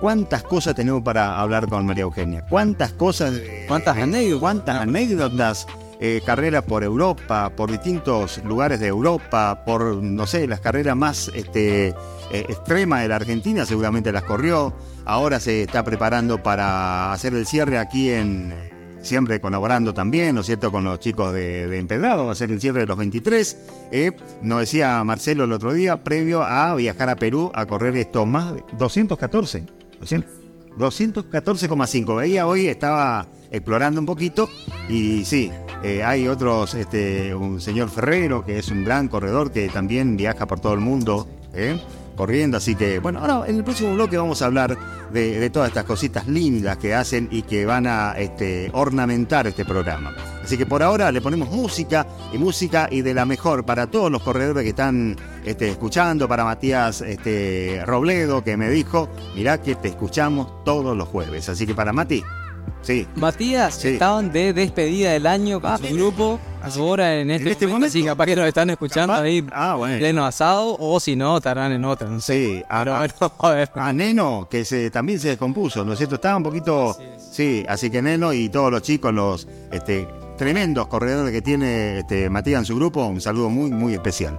¿cuántas cosas tenemos para hablar con María Eugenia? ¿Cuántas cosas? eh, ¿Cuántas anécdotas? ¿Cuántas anécdotas? eh, carreras por Europa, por distintos lugares de Europa, por, no sé, las carreras más este, eh, extremas de la Argentina, seguramente las corrió. Ahora se está preparando para hacer el cierre aquí en, siempre colaborando también, ¿no es cierto?, con los chicos de, de Empedrado, va a ser el cierre de los 23. Eh, nos decía Marcelo el otro día, previo a viajar a Perú a correr esto más de 214. 200 214,5. Veía hoy, estaba explorando un poquito y sí, eh, hay otros, este, un señor Ferrero que es un gran corredor que también viaja por todo el mundo. ¿eh? Corriendo, así que bueno, ahora en el próximo bloque vamos a hablar de, todas estas cositas lindas que hacen y que van a este, ornamentar este programa. Así que por ahora le ponemos música y música y de la mejor para todos los corredores que están este, escuchando, para Matías este, Robledo que me dijo, mirá que te escuchamos todos los jueves. Así que para Mati, sí, Matías, Sí. estaban de despedida del año con su grupo. Ahora en este, ¿En este momento? Sí, capaz que nos están escuchando Capaz- ahí Ah, bueno. pleno asado, o si no, estarán en otra. No sé. Sí, a, a- a ver. a Neno, que se, también se descompuso, ¿no es cierto? Estaba un poquito... Sí, así que Neno y todos los chicos, los este, tremendos corredores que tiene este, Matías en su grupo, un saludo muy, muy especial.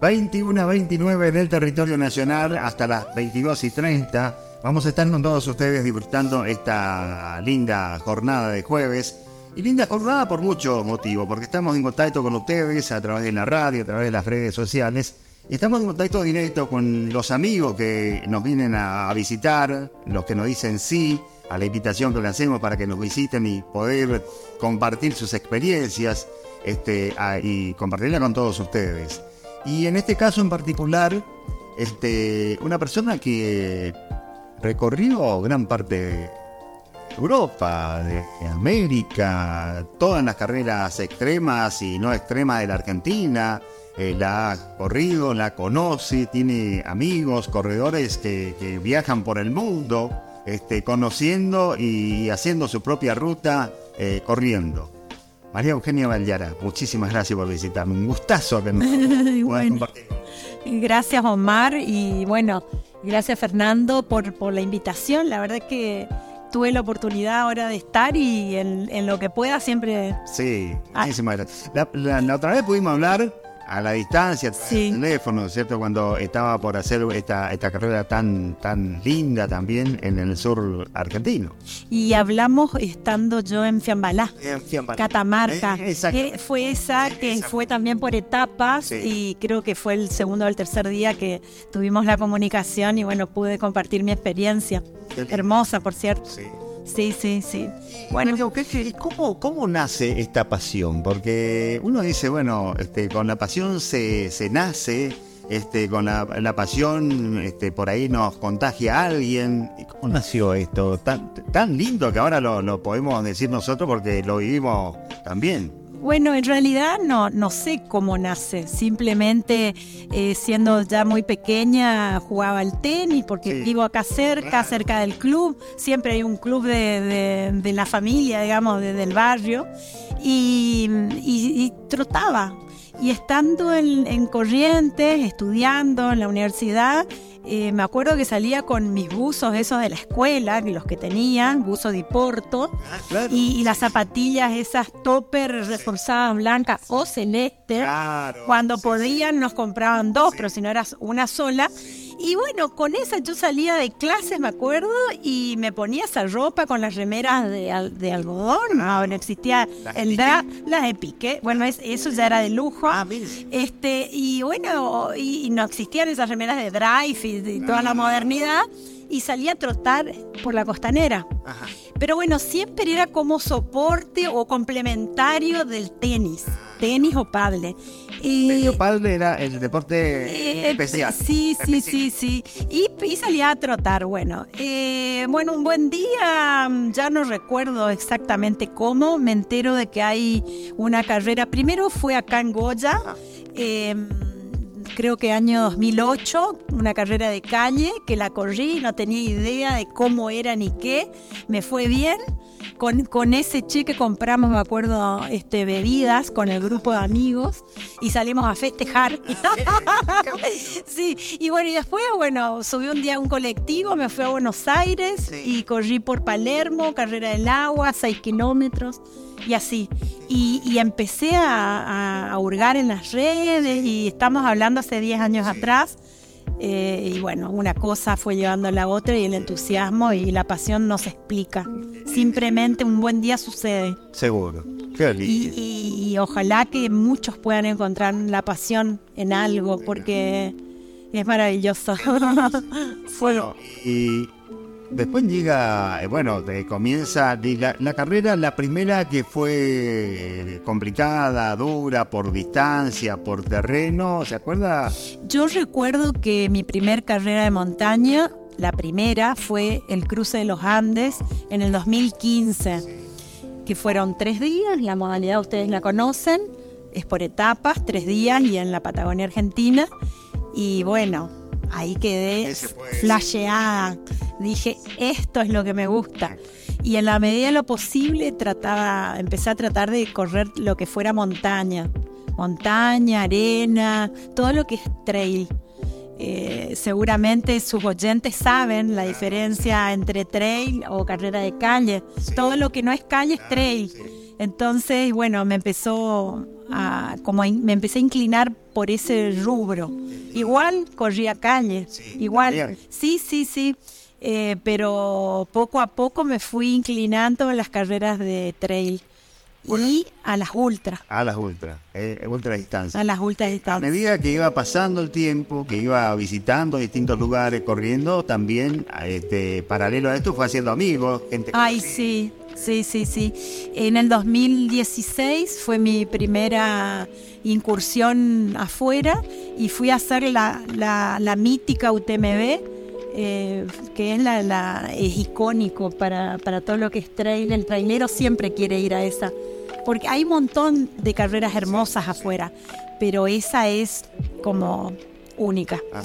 21 a 29 del territorio nacional hasta las 22 y 30. Vamos a estar con todos ustedes disfrutando esta linda jornada de jueves. Y linda jornada por muchos motivos, porque estamos en contacto con ustedes a través de la radio, a través de las redes sociales. Estamos en contacto directo con los amigos que nos vienen a visitar, los que nos dicen sí a la invitación que le hacemos para que nos visiten y poder compartir sus experiencias este, y compartirla con todos ustedes. Y en este caso en particular, este, una persona que recorrió gran parte de Europa, de América, todas las carreras extremas y no extremas de la Argentina, eh, la ha corrido, la conoce, tiene amigos, corredores que, que viajan por el mundo, este, conociendo y haciendo su propia ruta eh, corriendo. María Eugenia Vallara, muchísimas gracias por visitarme. Un gustazo que me puedas Bueno. compartir. Gracias Omar y bueno, gracias Fernando por, por la invitación. La verdad que tuve la oportunidad ahora de estar y en, en lo que pueda siempre... Sí, Ah. muchísimas gracias. La, la- la otra vez pudimos hablar a la distancia, Sí. teléfono, ¿cierto? Cuando estaba por hacer esta, esta carrera tan, tan linda también en el sur argentino. Y hablamos estando yo en Fiambalá. Catamarca. Eh, exacto. que fue esa que fue también por etapas Sí. y creo que fue el segundo o el tercer día que tuvimos la comunicación y bueno, pude compartir mi experiencia. Hermosa, por cierto. Sí. Sí, sí, sí. Bueno, ¿cómo, ¿cómo nace esta pasión? Porque uno dice, bueno, este, con la pasión se, se nace, este, con la, pasión este, por ahí nos contagia a alguien. ¿Y cómo nació esto? Tan, tan lindo que ahora lo podemos decir nosotros porque lo vivimos también. Bueno, en realidad no, no sé cómo nace. Simplemente eh, siendo ya muy pequeña jugaba al tenis porque Sí. vivo acá cerca, cerca del club. Siempre hay un club de, de- de la familia, digamos, de- del barrio. Y, y- y trotaba. Y estando en, en Corrientes, estudiando en la universidad, eh, me acuerdo que salía con mis buzos esos de la escuela, que los que tenía, buzo de Porto, Ah, claro. y, y las zapatillas esas topper reforzadas blancas o celeste. Claro. Cuando Sí, podían nos compraban dos, pero si no era una sola. Y bueno, con esa yo salía de clases, me acuerdo, y me ponía esa ropa con las remeras de, de algodón. No, no existía Las el las de pique. Bueno, es- eso ya era de lujo. Ah. Este, y bueno, y, y no existían esas remeras de drive y, y toda la modernidad. Y salía a trotar por la costanera. Ajá. Pero bueno, siempre era como soporte o complementario del tenis. Tenis o padle. Y, Medio padre era el deporte eh, especial. Sí, sí, sí, sí. Y, y salía a trotar. Bueno, eh, bueno, un buen día, ya no recuerdo exactamente cómo, me entero de que hay una carrera. Primero fue acá en Goya, eh, creo que año 2008, una carrera de calle que la corrí, no tenía idea de cómo era ni qué, me fue bien. Con, con ese cheque compramos, me acuerdo, este, bebidas con el grupo de amigos y salimos a festejar. sí, y bueno, y después, bueno, subí un día a un colectivo, me fui a Buenos Aires Sí. y corrí por Palermo, carrera del agua, 6 kilómetros y así. Y, y empecé a, a- a hurgar en las redes y estamos hablando hace 10 años atrás. Eh, y bueno, una cosa fue llevando a la otra y el entusiasmo y la pasión no se explica. Simplemente un buen día sucede. Seguro. Qué Y, y- y ojalá que muchos puedan encontrar la pasión en algo porque es maravilloso. Bueno, y después llega, eh, bueno, de- comienza la carrera, la primera que fue eh, complicada, dura, por distancia, por terreno, ¿se acuerda? Yo recuerdo que mi primer carrera de montaña, la primera, fue el cruce de los Andes en el 2015, que fueron tres días, la modalidad ustedes la conocen, es por etapas, tres días y en la Patagonia Argentina. Y bueno, ahí quedé flasheada. Dije, esto es lo que me gusta. Y en la medida de lo posible trataba, empecé a tratar de correr lo que fuera montaña. Montaña, arena, todo lo que es trail. Eh, seguramente sus oyentes saben la diferencia entre trail o carrera de calle. Todo lo que no es calle es trail. Entonces, bueno, me empezó a, como a me empecé a inclinar por ese rubro. Igual corría calle, igual. bien. Sí, sí, sí. Eh, pero poco a poco me fui inclinando en las carreras de trail y a las ultras, A las ultras, eh, ultra distancia. a las ultras A distancias. medida que iba pasando el tiempo, que iba visitando distintos lugares, corriendo, también este, paralelo a esto fue haciendo amigos, gente. Ay, sí, sí, sí, sí. En el 2016 fue mi primera incursión afuera y fui a hacer la, la, mítica UTMB, eh, que es, la, la- es icónico para, para todo lo que es trail. El trailero siempre quiere ir a esa, porque hay un montón de carreras hermosas afuera, pero esa es como única. Ah.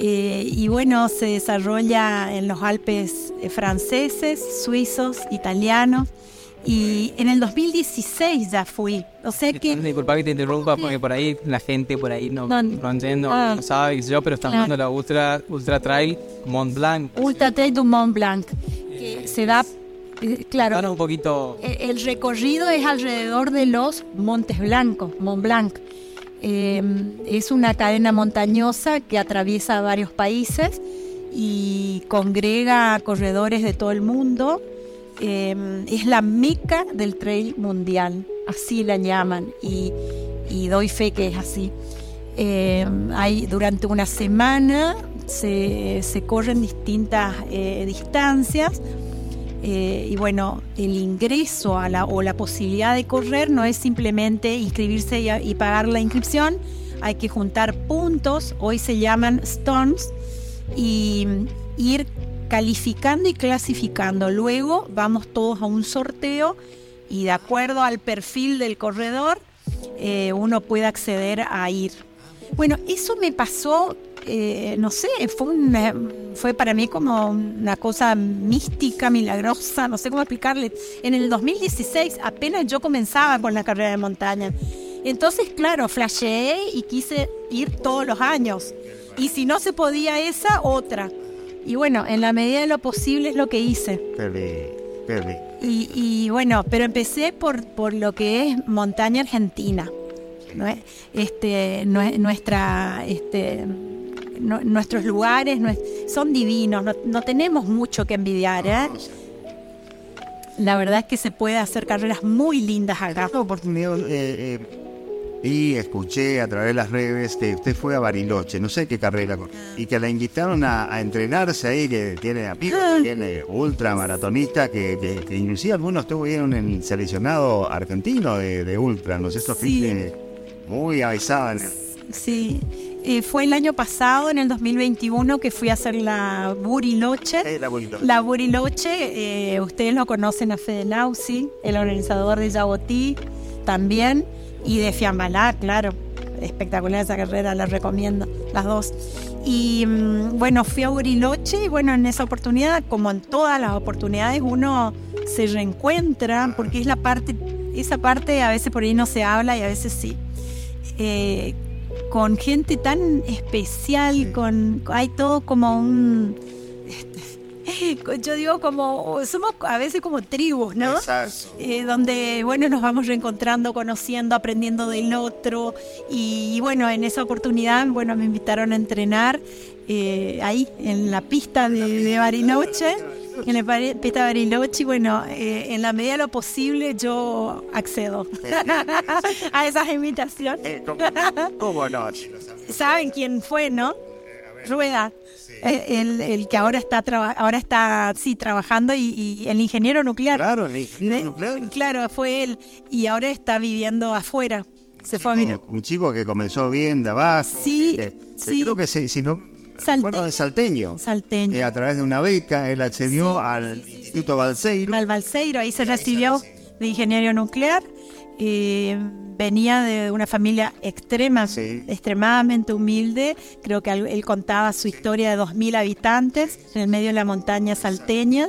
Eh, y bueno, se desarrolla en los Alpes eh, franceses, suizos, italianos. Y en el 2016 ya fui. O sea que Disculpa que te interrumpa porque por ahí la gente por ahí no, No, no ah. no sabe yo, pero están Claro. hablando de la Ultra, Ultra Trail Mont Blanc. Ultra Trail du Mont Blanc, que se da, eh, claro, un poquito. Eh, El recorrido es alrededor de los Montes Blancos, Mont Blanc. Eh, es una cadena montañosa que atraviesa varios países y congrega corredores de todo el mundo. Eh, es la meca del trail mundial, así la llaman, y, doy fe que es así. Eh, hay, durante una semana se, se corren distintas eh, distancias eh, y bueno, el ingreso a la, o la posibilidad de correr no es simplemente inscribirse y, pagar la inscripción, hay que juntar puntos, hoy se llaman stones, y ir calificando y clasificando. Luego vamos todos a un sorteo y de acuerdo al perfil del corredor, eh, uno puede acceder a ir. Bueno, eso me pasó, eh, no sé, fue, una- fue para mí como una cosa mística, milagrosa, no sé cómo explicarle. En el 2016 apenas yo comenzaba con la carrera de montaña. Entonces, claro, flasheé y quise ir todos los años. Y si no se podía esa, otra. Y bueno, en la medida de lo posible es lo que hice. Qué lindo. Y, y bueno, pero empecé por, por lo que es montaña argentina. ¿no es? Este, nue- nuestra, este, nu- nuestros lugares son divinos, no, tenemos mucho que envidiar. ¿eh? La verdad es que se puede hacer carreras muy lindas acá. Oportunidad eh, eh, y escuché a través de las redes que usted fue a Bariloche, no sé qué carrera, y que la invitaron a, a entrenarse ahí, que tiene amigos, tiene ultramaratonista, que, que, que inclusive algunos estuvieron en el seleccionado argentino de, de ultra, ¿no sé? Sí. muy avisada Sí, Eh, fue el año pasado, en el 2021, que fui a hacer la Buriloche. Eh, la bonita. La Buriloche, eh, ustedes lo conocen a Fede Lausi, el organizador de Yabotí también, y de Fiambalá, claro. Espectacular esa carrera, la recomiendo, las dos. Y mm, bueno, fui a Buriloche y bueno, en esa oportunidad, como en todas las oportunidades, uno se reencuentra, porque es la parte, esa parte a veces por ahí no se habla y a veces sí. Con gente tan especial, con hay todo como un este, yo digo como somos a veces como tribus, ¿no? Exacto. Eh, donde bueno nos vamos reencontrando, conociendo, aprendiendo del otro y, bueno en esa oportunidad bueno me invitaron a entrenar eh, ahí en la pista de, de Bariloche, en pista de Bariloche bueno eh, en la medida de lo posible yo accedo a esas invitaciones. Eh, ¿Cómo, cómo no? ¿Saben quién fue, no? Rueda. Eh, El, el que ahora está ahora está sí trabajando y, y el ingeniero nuclear. Claro, el ingeniero De- nuclear. Claro, fue él y ahora está viviendo afuera. Se fue a vivir. Un chico que comenzó bien de abajo. Sí, que sí. Creo que se, si no. Salte- Bueno, de salteño. Salteño. Eh, a través de una beca, él accedió al Instituto Balseiro. Al Balseiro, ahí se recibió de ingeniero nuclear. eh, venía de una familia extrema, Sí. extremadamente humilde. Creo que él, contaba su historia de 2.000 habitantes en el medio de la montaña salteña.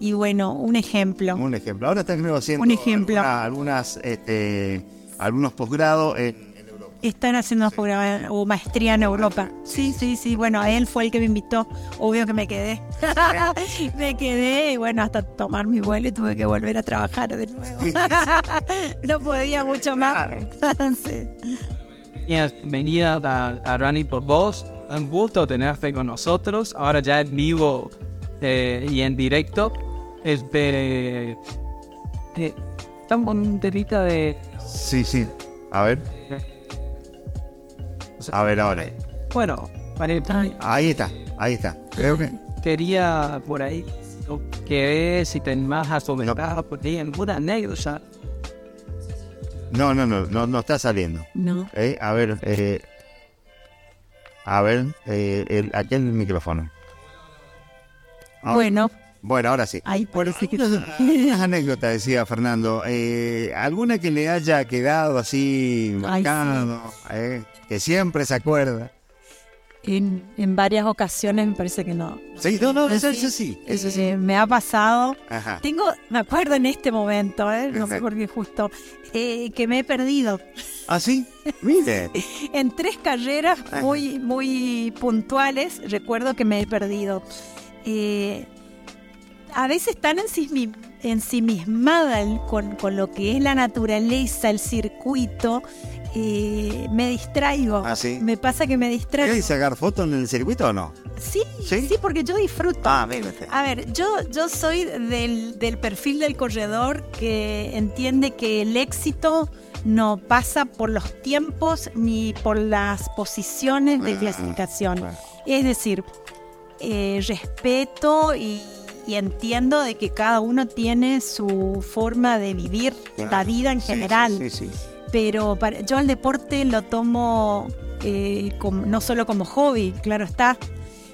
Y bueno, un ejemplo. Un ejemplo. Ahora está haciendo Un ejemplo. alguna- algunas, este, algunos posgrados en. Están haciendo programa o maestría en Europa. Sí, sí, sí. Bueno, él fue el que me invitó. Obvio que me quedé. me quedé y bueno, hasta tomar mi vuelo y tuve que volver a trabajar de nuevo. no podía mucho más. Sí. Bienvenida a, a Running por Vos. Un gusto tenerte con nosotros. Ahora ya en vivo eh, y en directo. Este, eh, un temita de. Sí, sí. A ver. A ver ahora. Bueno, para Ahí está, ahí está. Creo que. quería por ahí lo que es si te más a comentar por ahí alguna anécdota. No, no, no, no, no está saliendo. No. Eh, a ver, eh, a ver, eh, el, aquí el micrófono. Ah, Bueno, Bueno, ahora sí. que Unas anécdotas, decía Fernando. Eh, ¿Alguna que le haya quedado así Ay, marcado? eh, que siempre se acuerda. en, en varias ocasiones me parece que no. Sí, no, no, eso, eso sí, eso sí. Eh, me ha pasado. Ajá. Tengo, me acuerdo en este momento, ¿eh? no sé por qué justo, eh, que me he perdido. ¿Ah, sí? Mire. En tres carreras muy, muy puntuales, recuerdo que me he perdido. A veces tan ensimismada con, con lo que es la naturaleza, el circuito, eh, me distraigo. Ah, sí. Me pasa que me distraigo. ¿Quieres sacar fotos en el circuito o no? Sí, ¿Sí? sí, porque yo disfruto. Ah, usted. A ver, yo, yo soy del, del perfil del corredor que entiende que el éxito no pasa por los tiempos ni por las posiciones de Ah, clasificación. claro. Es decir, eh, respeto y, y entiendo de que cada uno tiene su forma de vivir la vida en general Sí, sí. sí. pero para- yo al deporte lo tomo eh, como- no solo como hobby, claro está,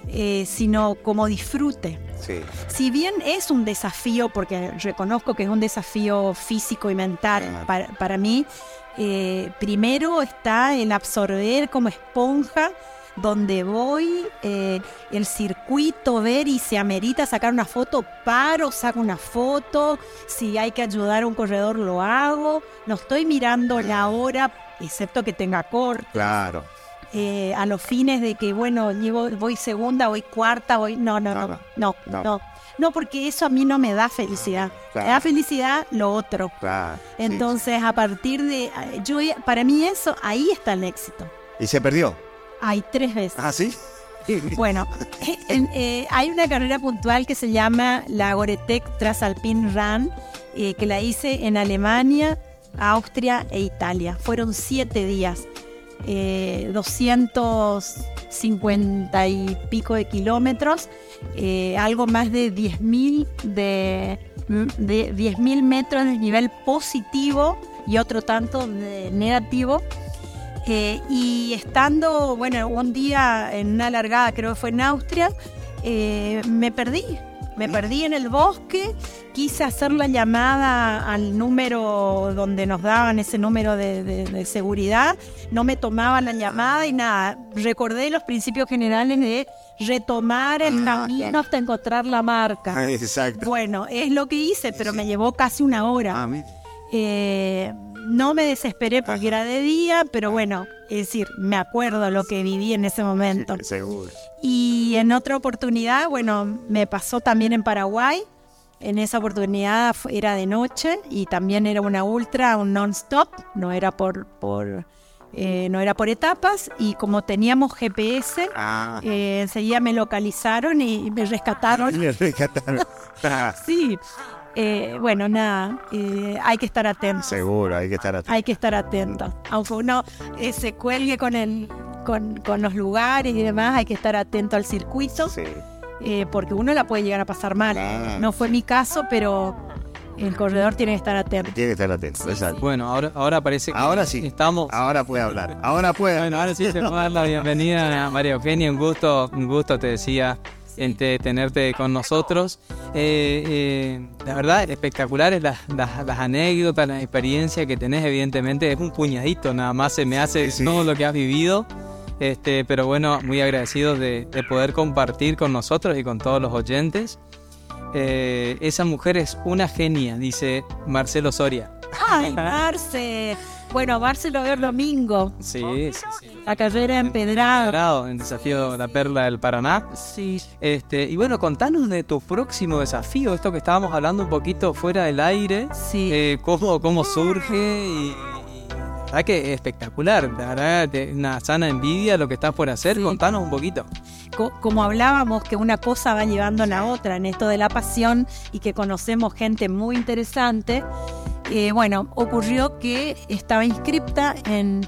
eh, sino como disfrute. Sí. Si bien es un desafío, porque reconozco que es un desafío físico y mental para, para mí, eh, primero está el absorber como esponja donde voy, eh, el circuito, ver y se amerita sacar una foto, paro, saco una foto, si hay que ayudar a un corredor lo hago, no estoy mirando la hora, excepto que tenga corte Claro. eh, a los fines de que, bueno, llevo, voy segunda, voy cuarta, voy... No, no, no, No, no, no. no. No, porque eso a mí no me da felicidad. Claro. Me da felicidad lo otro. Claro. sí, Entonces, a partir de... yo Para mí eso, ahí está el éxito. ¿Y se perdió? Hay tres veces. Ah, sí. Bueno, en- eh, hay una carrera puntual que se llama la Goretec Transalpine Run, eh, que la hice en Alemania, Austria e Italia. Fueron siete días, eh, 250 y pico de kilómetros, eh, algo más de 10.000 de, de 10.000 metros de nivel positivo y otro tanto de negativo. Eh, y estando, bueno, un día en una largada, creo que fue en Austria, eh, me perdí. Me perdí en el bosque, quise hacer la llamada al número donde nos daban ese número de, de- de seguridad, no me tomaban la llamada y nada. Recordé los principios generales de retomar el camino hasta encontrar la marca. Exacto. Bueno, es lo que hice, pero me llevó casi una hora. Ah. Eh, no me desesperé porque era de día, pero bueno, es decir, me acuerdo lo que viví en ese momento. Seguro. Y en otra oportunidad, bueno, me pasó también en Paraguay. En esa oportunidad era de noche y también era una ultra, un non-stop, no era por, por eh, no era por etapas y como teníamos GPS, Ah. eh, enseguida me localizaron y me rescataron. Me rescataron. Sí, eh, bueno, nada, eh, hay que estar atentos. Seguro, hay que estar atento. Hay que estar atentos. Aunque uno eh, se cuelgue con, el, con, con los lugares y demás, hay que estar atento al circuito, Sí. eh, porque uno la puede llegar a pasar mal. No fue mi caso, pero el corredor tiene que estar atento. Tiene que estar atento. Exacto. Bueno, ahora, ahora parece que Ahora sí. estamos. Ahora puede hablar. Ahora puede. Bueno, ahora sí te puedo dar la bienvenida a María Eugenia. Un gusto, un gusto, te decía, este, tenerte con nosotros. Eh, eh, la verdad, espectaculares las, las, las anécdotas, las experiencias que tenés, evidentemente. Es un puñadito, nada más se me hace Sí, sí. todo lo que has vivido. Este, pero bueno, muy agradecidos de, de poder compartir con nosotros y con todos los oyentes. Eh, esa mujer es una genia, dice Marcelo Soria. ¡Ay, Marce! Bueno, Marce lo veo el domingo. Sí, sí, sí. La carrera empedrada. En desafío La Perla del Paraná. Sí. Este, y bueno, contanos de tu próximo desafío, esto que estábamos hablando un poquito fuera del aire, Sí. eh, cómo, cómo surge y, verdad que es espectacular, la verdad, una sana envidia lo que estás por hacer, Sí. contanos un poquito. Co- como hablábamos, que una cosa va llevando a la otra en esto de la pasión y que conocemos gente muy interesante. Eh, bueno, ocurrió que estaba inscripta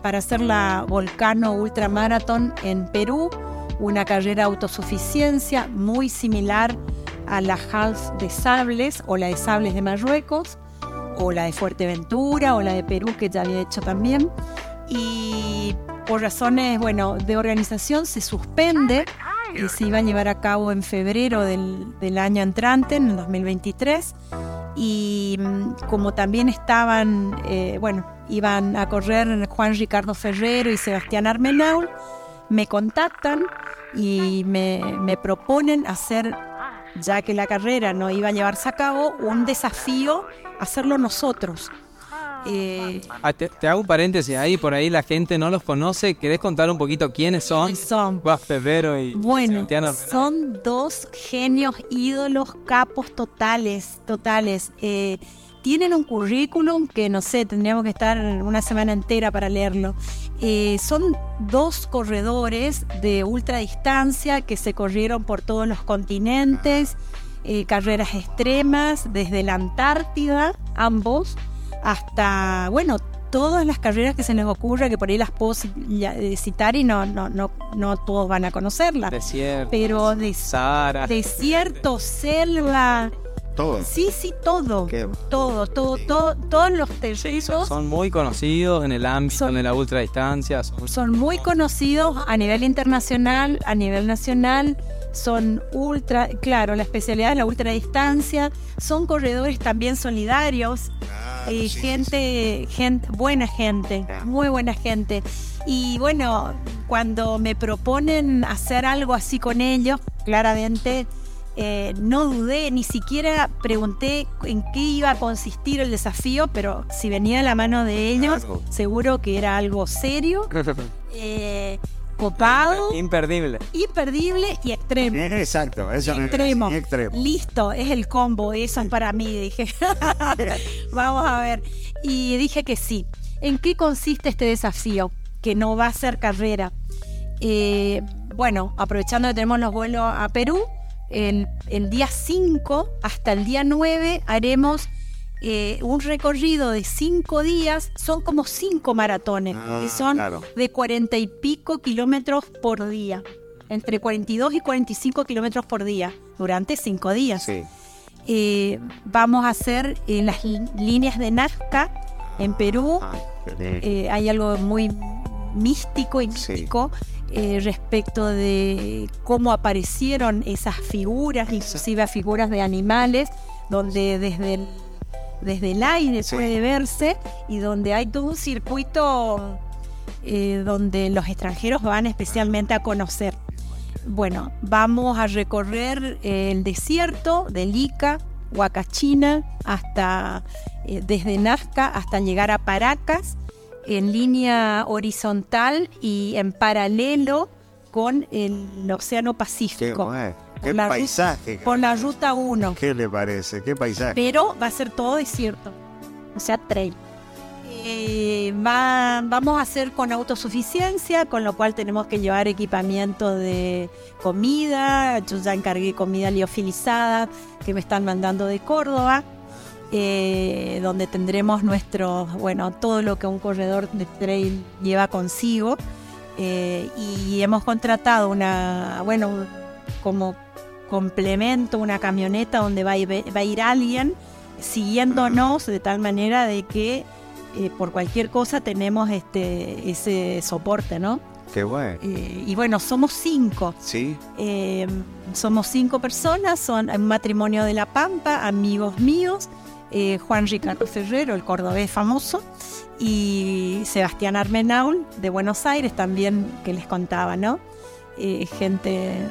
para hacer la Volcano Ultramarathon en Perú, una carrera de autosuficiencia muy similar a la Half de Sables o la de Sables de Marruecos, o la de Fuerteventura o la de Perú que ya había hecho también. Y por razones, bueno, de organización se suspende y se iba a llevar a cabo en febrero del, del año entrante, en el 2023. Y mm, como también estaban, eh, bueno, iban a correr Juan Ricardo Ferrero y Sebastián Armenaul, me contactan y me, me proponen hacer, ya que la carrera no iba a llevarse a cabo, un desafío, hacerlo nosotros. Eh, Ah, te, te hago un paréntesis ahí, por ahí la gente no los conoce, ¿querés contar un poquito quiénes son? son Juan Ferrero y Bueno, son dos genios, ídolos, capos totales, totales. Eh, tienen un currículum que no sé, tendríamos que estar una semana entera para leerlo. Eh, son dos corredores de ultradistancia que se corrieron por todos los continentes, eh, carreras extremas, desde la Antártida, ambos, hasta, bueno, todas las carreras que se les ocurra, que por ahí las puedo eh, citar y no, no, no, no todos van a conocerlas. Desierto, Pero de Sahara. desierto, selva, Todo. sí, sí, todo. Qué- Todo, todo, todo, todos los son, son muy conocidos en el ámbito Son- de la ultradistancia. son- son muy conocidos a nivel internacional, a nivel nacional, son ultra, claro, la especialidad es la ultradistancia, son corredores también solidarios, eh, gente, gente, buena gente, muy buena gente. Y bueno, cuando me proponen hacer algo así con ellos, claramente eh, no dudé, ni siquiera pregunté en qué iba a consistir el desafío, pero si venía de la mano de ellos, Claro. seguro que era algo serio, eh, copado, Imperdible. imperdible y extremo. Eh, Exacto, eso Extremo. extremo. Listo, es el combo, eso es para mí, dije. Vamos a ver. Y dije que sí. ¿En qué consiste este desafío? Que no va a ser carrera. Eh, bueno, aprovechando que tenemos los vuelos a Perú, el, el día 5 hasta el día 9 haremos eh, un recorrido de 5 días, son como 5 maratones, Ah, que son claro. de 40 y pico kilómetros por día, entre 42 y 45 kilómetros por día, durante 5 días. Sí. Eh, vamos a hacer eh, las líneas de Nazca en Perú. Ah, Eh, hay algo muy místico y Sí. místico eh, respecto de cómo aparecieron esas figuras, inclusive figuras de animales, donde desde el, desde el aire Sí. puede verse y donde hay todo un circuito eh, donde los extranjeros van especialmente a conocer. Bueno, vamos a recorrer eh, el desierto del Ica, Huacachina, hasta eh, desde Nazca hasta llegar a Paracas en línea horizontal y en paralelo con el Océano Pacífico. Qué la paisaje. Por la ruta 1. ¿Qué le parece? ¿Qué paisaje? Pero va a ser todo desierto. O sea, trail. Eh, va- vamos a hacer con autosuficiencia, con lo cual tenemos que llevar equipamiento de comida. Yo ya encargué comida liofilizada que me están mandando de Córdoba, eh, donde tendremos nuestro, bueno, todo lo que un corredor de trail lleva consigo. Eh, y hemos contratado una, bueno, como complemento, una camioneta donde va a ir, va a ir alguien siguiéndonos de tal manera de que eh, por cualquier cosa tenemos este ese soporte, ¿no? Qué bueno. Eh, y bueno, somos cinco. Sí. Eh, somos cinco personas, son un matrimonio de La Pampa, amigos míos, Juan Ricardo Ferrero, el cordobés famoso, y Sebastián Armenaul de Buenos Aires también, que les contaba, ¿no? Gente...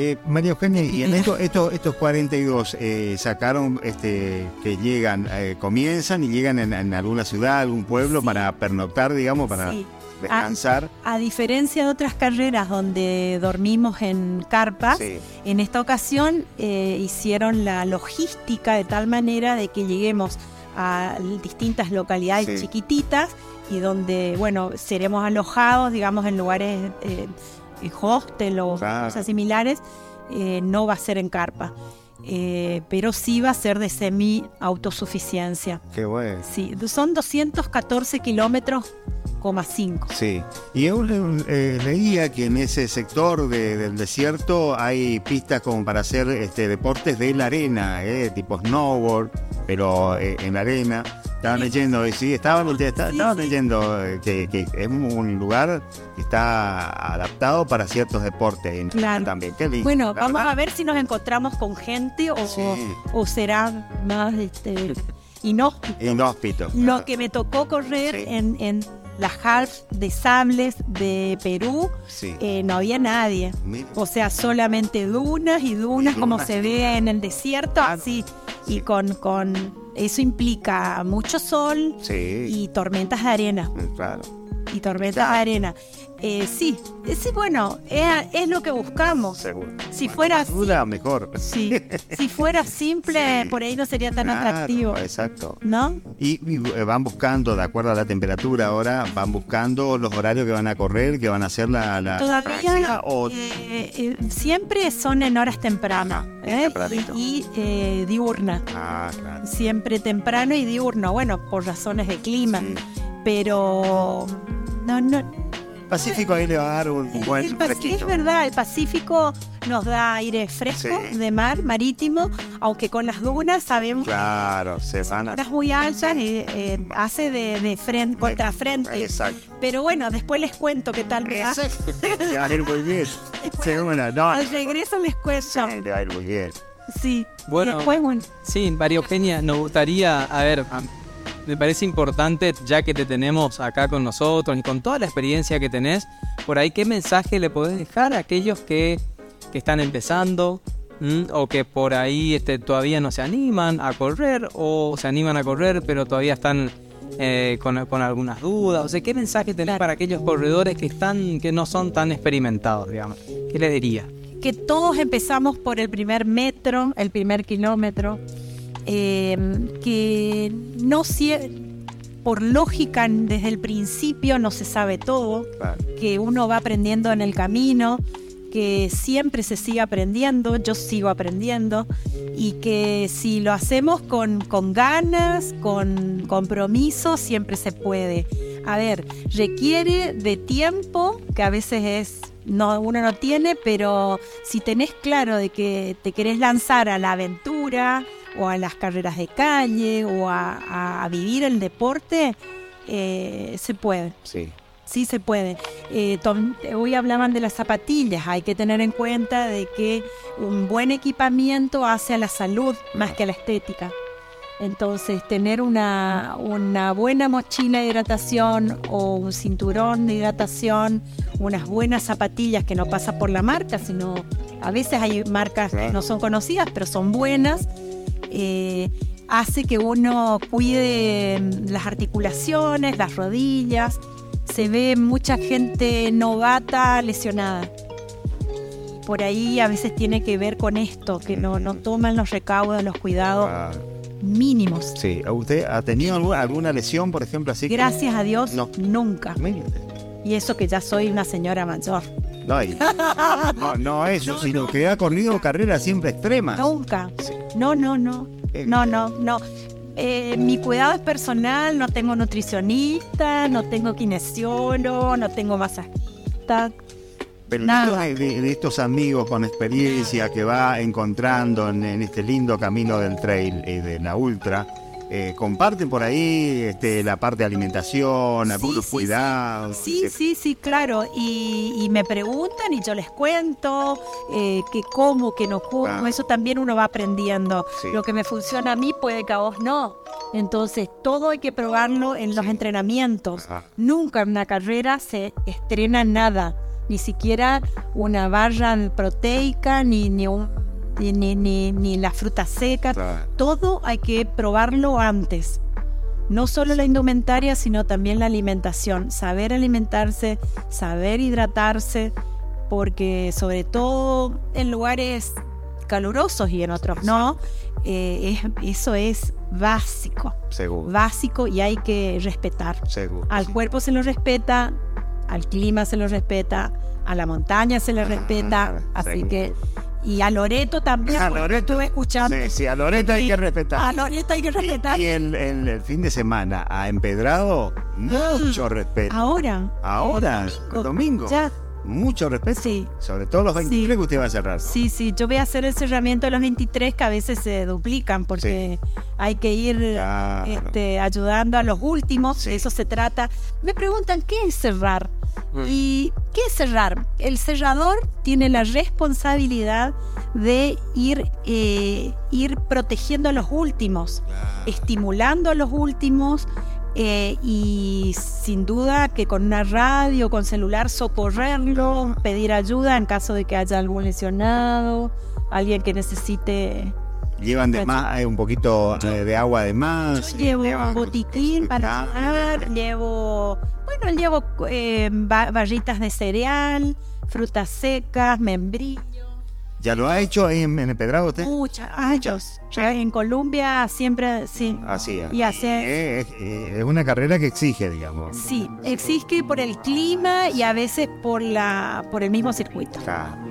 Eh, María Eugenia, y en esto, esto- estos 42 eh, sacaron este que llegan, eh, comienzan y llegan en, en alguna ciudad, algún pueblo Sí. para pernoctar, digamos, para sí. descansar. A diferencia de otras carreras donde dormimos en carpas, Sí. En esta ocasión eh, hicieron la logística de tal manera de que lleguemos a distintas localidades chiquititas y donde, bueno, seremos alojados, digamos, en lugares eh, hostel o Claro. cosas similares. eh, no va a ser en carpa, eh, pero sí va a ser de semi-autosuficiencia. Qué bueno. Sí, son 214 kilómetros, coma 5. Sí, y yo le- eh, leía que en ese sector de- del desierto hay pistas como para hacer este, deportes de la arena, eh, tipo snowboard, pero eh, en la arena. Estaban leyendo, eh, sí, estaban, estaban Sí, sí. leyendo eh, que, que es un lugar que está adaptado para ciertos deportes Claro. también. Qué lindo, Bueno, vamos verdad. a ver si nos encontramos con gente o, Sí. o será más este, inhóspito. Inhóspito. Lo que me tocó correr Sí. en, en las half de sables de Perú, Sí. eh, no había nadie. Mira. O sea, solamente dunas y dunas, Y como dunas. se ve en el desierto, así. Y con, con eso implica mucho sol Sí, y tormentas de arena. claro. Y tormentas de arena. Eh, sí, ese bueno, es, es lo que buscamos. Seguro. Si fuera Duda, mejor. Sí, si fuera simple, por ahí no sería tan Claro, atractivo, Exacto. ¿no? Y, y, eh, van buscando, de acuerdo a la temperatura ahora, van buscando los horarios que van a correr, que van a hacer la... la Todavía o eh, eh, siempre son en horas tempranas ¿eh? y eh, diurna, Ah, claro. siempre temprano y diurno, bueno, por razones de clima, Sí. pero no, no, Pacífico ahí le va a dar un buen el es verdad, el Pacífico nos da aire fresco Sí. de mar, marítimo, aunque con las dunas sabemos Claro, se van a... muy altas y eh, hace de, de frente, contrafrente. Exacto. Pero bueno, después les cuento qué tal me va. Le va a ir muy bien. No. Al regreso les cuento. Le va a ir muy bien. Sí. Bueno. Después, bueno, Sí, María Eugenia, nos gustaría, a ver, a- me parece importante, ya que te tenemos acá con nosotros y con toda la experiencia que tenés, por ahí, ¿qué mensaje le podés dejar a aquellos que, que están empezando o que por ahí este, todavía no se animan a correr o se animan a correr pero todavía están eh, con, con algunas dudas? O sea, ¿qué mensaje tenés para aquellos corredores que, están, que no son tan experimentados, digamos? ¿Qué le diría? que todos empezamos por el primer metro, el primer kilómetro, eh, que no por lógica desde el principio no se sabe todo, que uno va aprendiendo en el camino, que siempre se sigue aprendiendo, yo sigo aprendiendo y que si lo hacemos con, con ganas, con compromiso, siempre se puede. A ver, requiere de tiempo, que a veces es no, uno no tiene, pero si tenés claro de que te querés lanzar a la aventura o a las carreras de calle o a, vivir el deporte, eh, se puede. Sí. Sí se puede. Eh, hoy hablaban de las zapatillas. Hay que tener en cuenta de que un buen equipamiento hace a la salud más que a la estética. Entonces, tener una, una buena mochila de hidratación o un cinturón de hidratación, unas buenas zapatillas que no pasa por la marca, sino a veces hay marcas que no son conocidas, pero son buenas, eh, hace que uno cuide las articulaciones, las rodillas. Se ve mucha gente novata lesionada por ahí a veces tiene que ver con esto, que no, no toman los recaudos, los cuidados mínimos. Sí, ¿usted ha tenido alguna, lesión, por ejemplo, así? Gracias a Dios, no. nunca. Y eso que ya soy una señora mayor. No, no, no eso, sino que ha corrido carreras siempre extremas. Nunca. No, no, no. No, no, no. Eh, mi cuidado es personal, no tengo nutricionista, no tengo kinesiólogo, no tengo masajista, pero de, de, estos amigos con experiencia que va encontrando en, este lindo camino del trail y de la ultra, eh, comparten por ahí este, la parte de alimentación, algunos cuidados. Sí, sí, sí, claro. Y, me preguntan y yo les cuento eh, que como, que no como. Ah. Eso también uno va aprendiendo. Lo que me funciona a mí puede que a vos no. Entonces, todo hay que probarlo en los entrenamientos. Nunca en una carrera se estrena nada ni siquiera una barra proteica, ni, ni, ni, ni, la fruta seca. Todo hay que probarlo antes. No solo la indumentaria, sino también la alimentación. Saber alimentarse, saber hidratarse, porque sobre todo en lugares calurosos y en otros no, eh, eso es básico. Seguro. Básico y hay que respetar. Seguro. Al cuerpo se lo respeta, al clima se lo respeta, a la montaña se le respeta, así que y a Loreto también. A Loreto estuve escuchando. Sí, sí, a Loreto hay que respetar. A Loreto hay que respetar. Y el, el, fin de semana a Empedrado, mucho respeto. Ahora. Ahora, domingo. Ya. Mucho respeto. Sí. Sobre todo los 23 que usted va a cerrar. Sí, sí. Yo voy a hacer el cerramiento de los 23 que a veces se duplican porque hay que ir este, ayudando a los últimos. De eso se trata. Me preguntan, ¿qué es cerrar? Mm. ¿Y qué es cerrar? El cerrador tiene la responsabilidad de ir, eh, ir protegiendo a los últimos, estimulando a los últimos eh, y sin duda que con una radio, con celular, socorrerlo, pedir ayuda en caso de que haya algún lesionado, alguien que necesite Llevan de más, eh, un poquito de agua de más. llevo un botiquín para tomar, llevo bueno, llevo eh, barritas de cereal, frutas secas, membrillo. ¿Ya lo ha hecho en, en Pedrado usted? Muchas años. En Colombia siempre, sí. Así y hace, es, una carrera que exige, digamos. Sí, exige por el clima y a veces por, la, por el mismo circuito.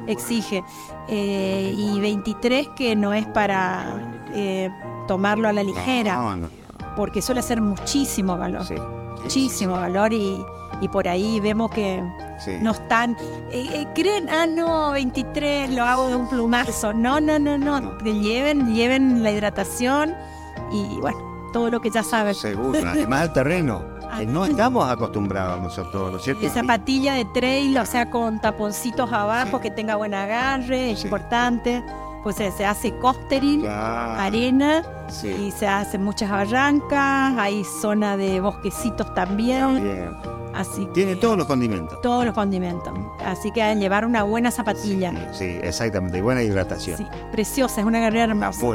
Exige. Eh, y 23 que no es para eh, tomarlo a la ligera. Porque suele ser muchísimo valor. Sí muchísimo valor y, por ahí vemos que no están, eh, eh, creen, ah, no, 23 lo hago de un plumazo. No, no, no, no, que lleven, lleven la hidratación y bueno, todo lo que ya saben. Seguro, además el terreno. no estamos acostumbrados nosotros, ¿no es cierto? zapatilla de trail, o sea, con taponcitos abajo, que tenga buen agarre, es importante pues se hace costering, arena, y se hacen muchas barrancas, hay zona de bosquecitos también. Así Tiene todos los condimentos. Todos los condimentos. Así que deben llevar una buena zapatilla. Sí, exactamente, y buena hidratación. Sí, preciosa, es una carrera hermosa.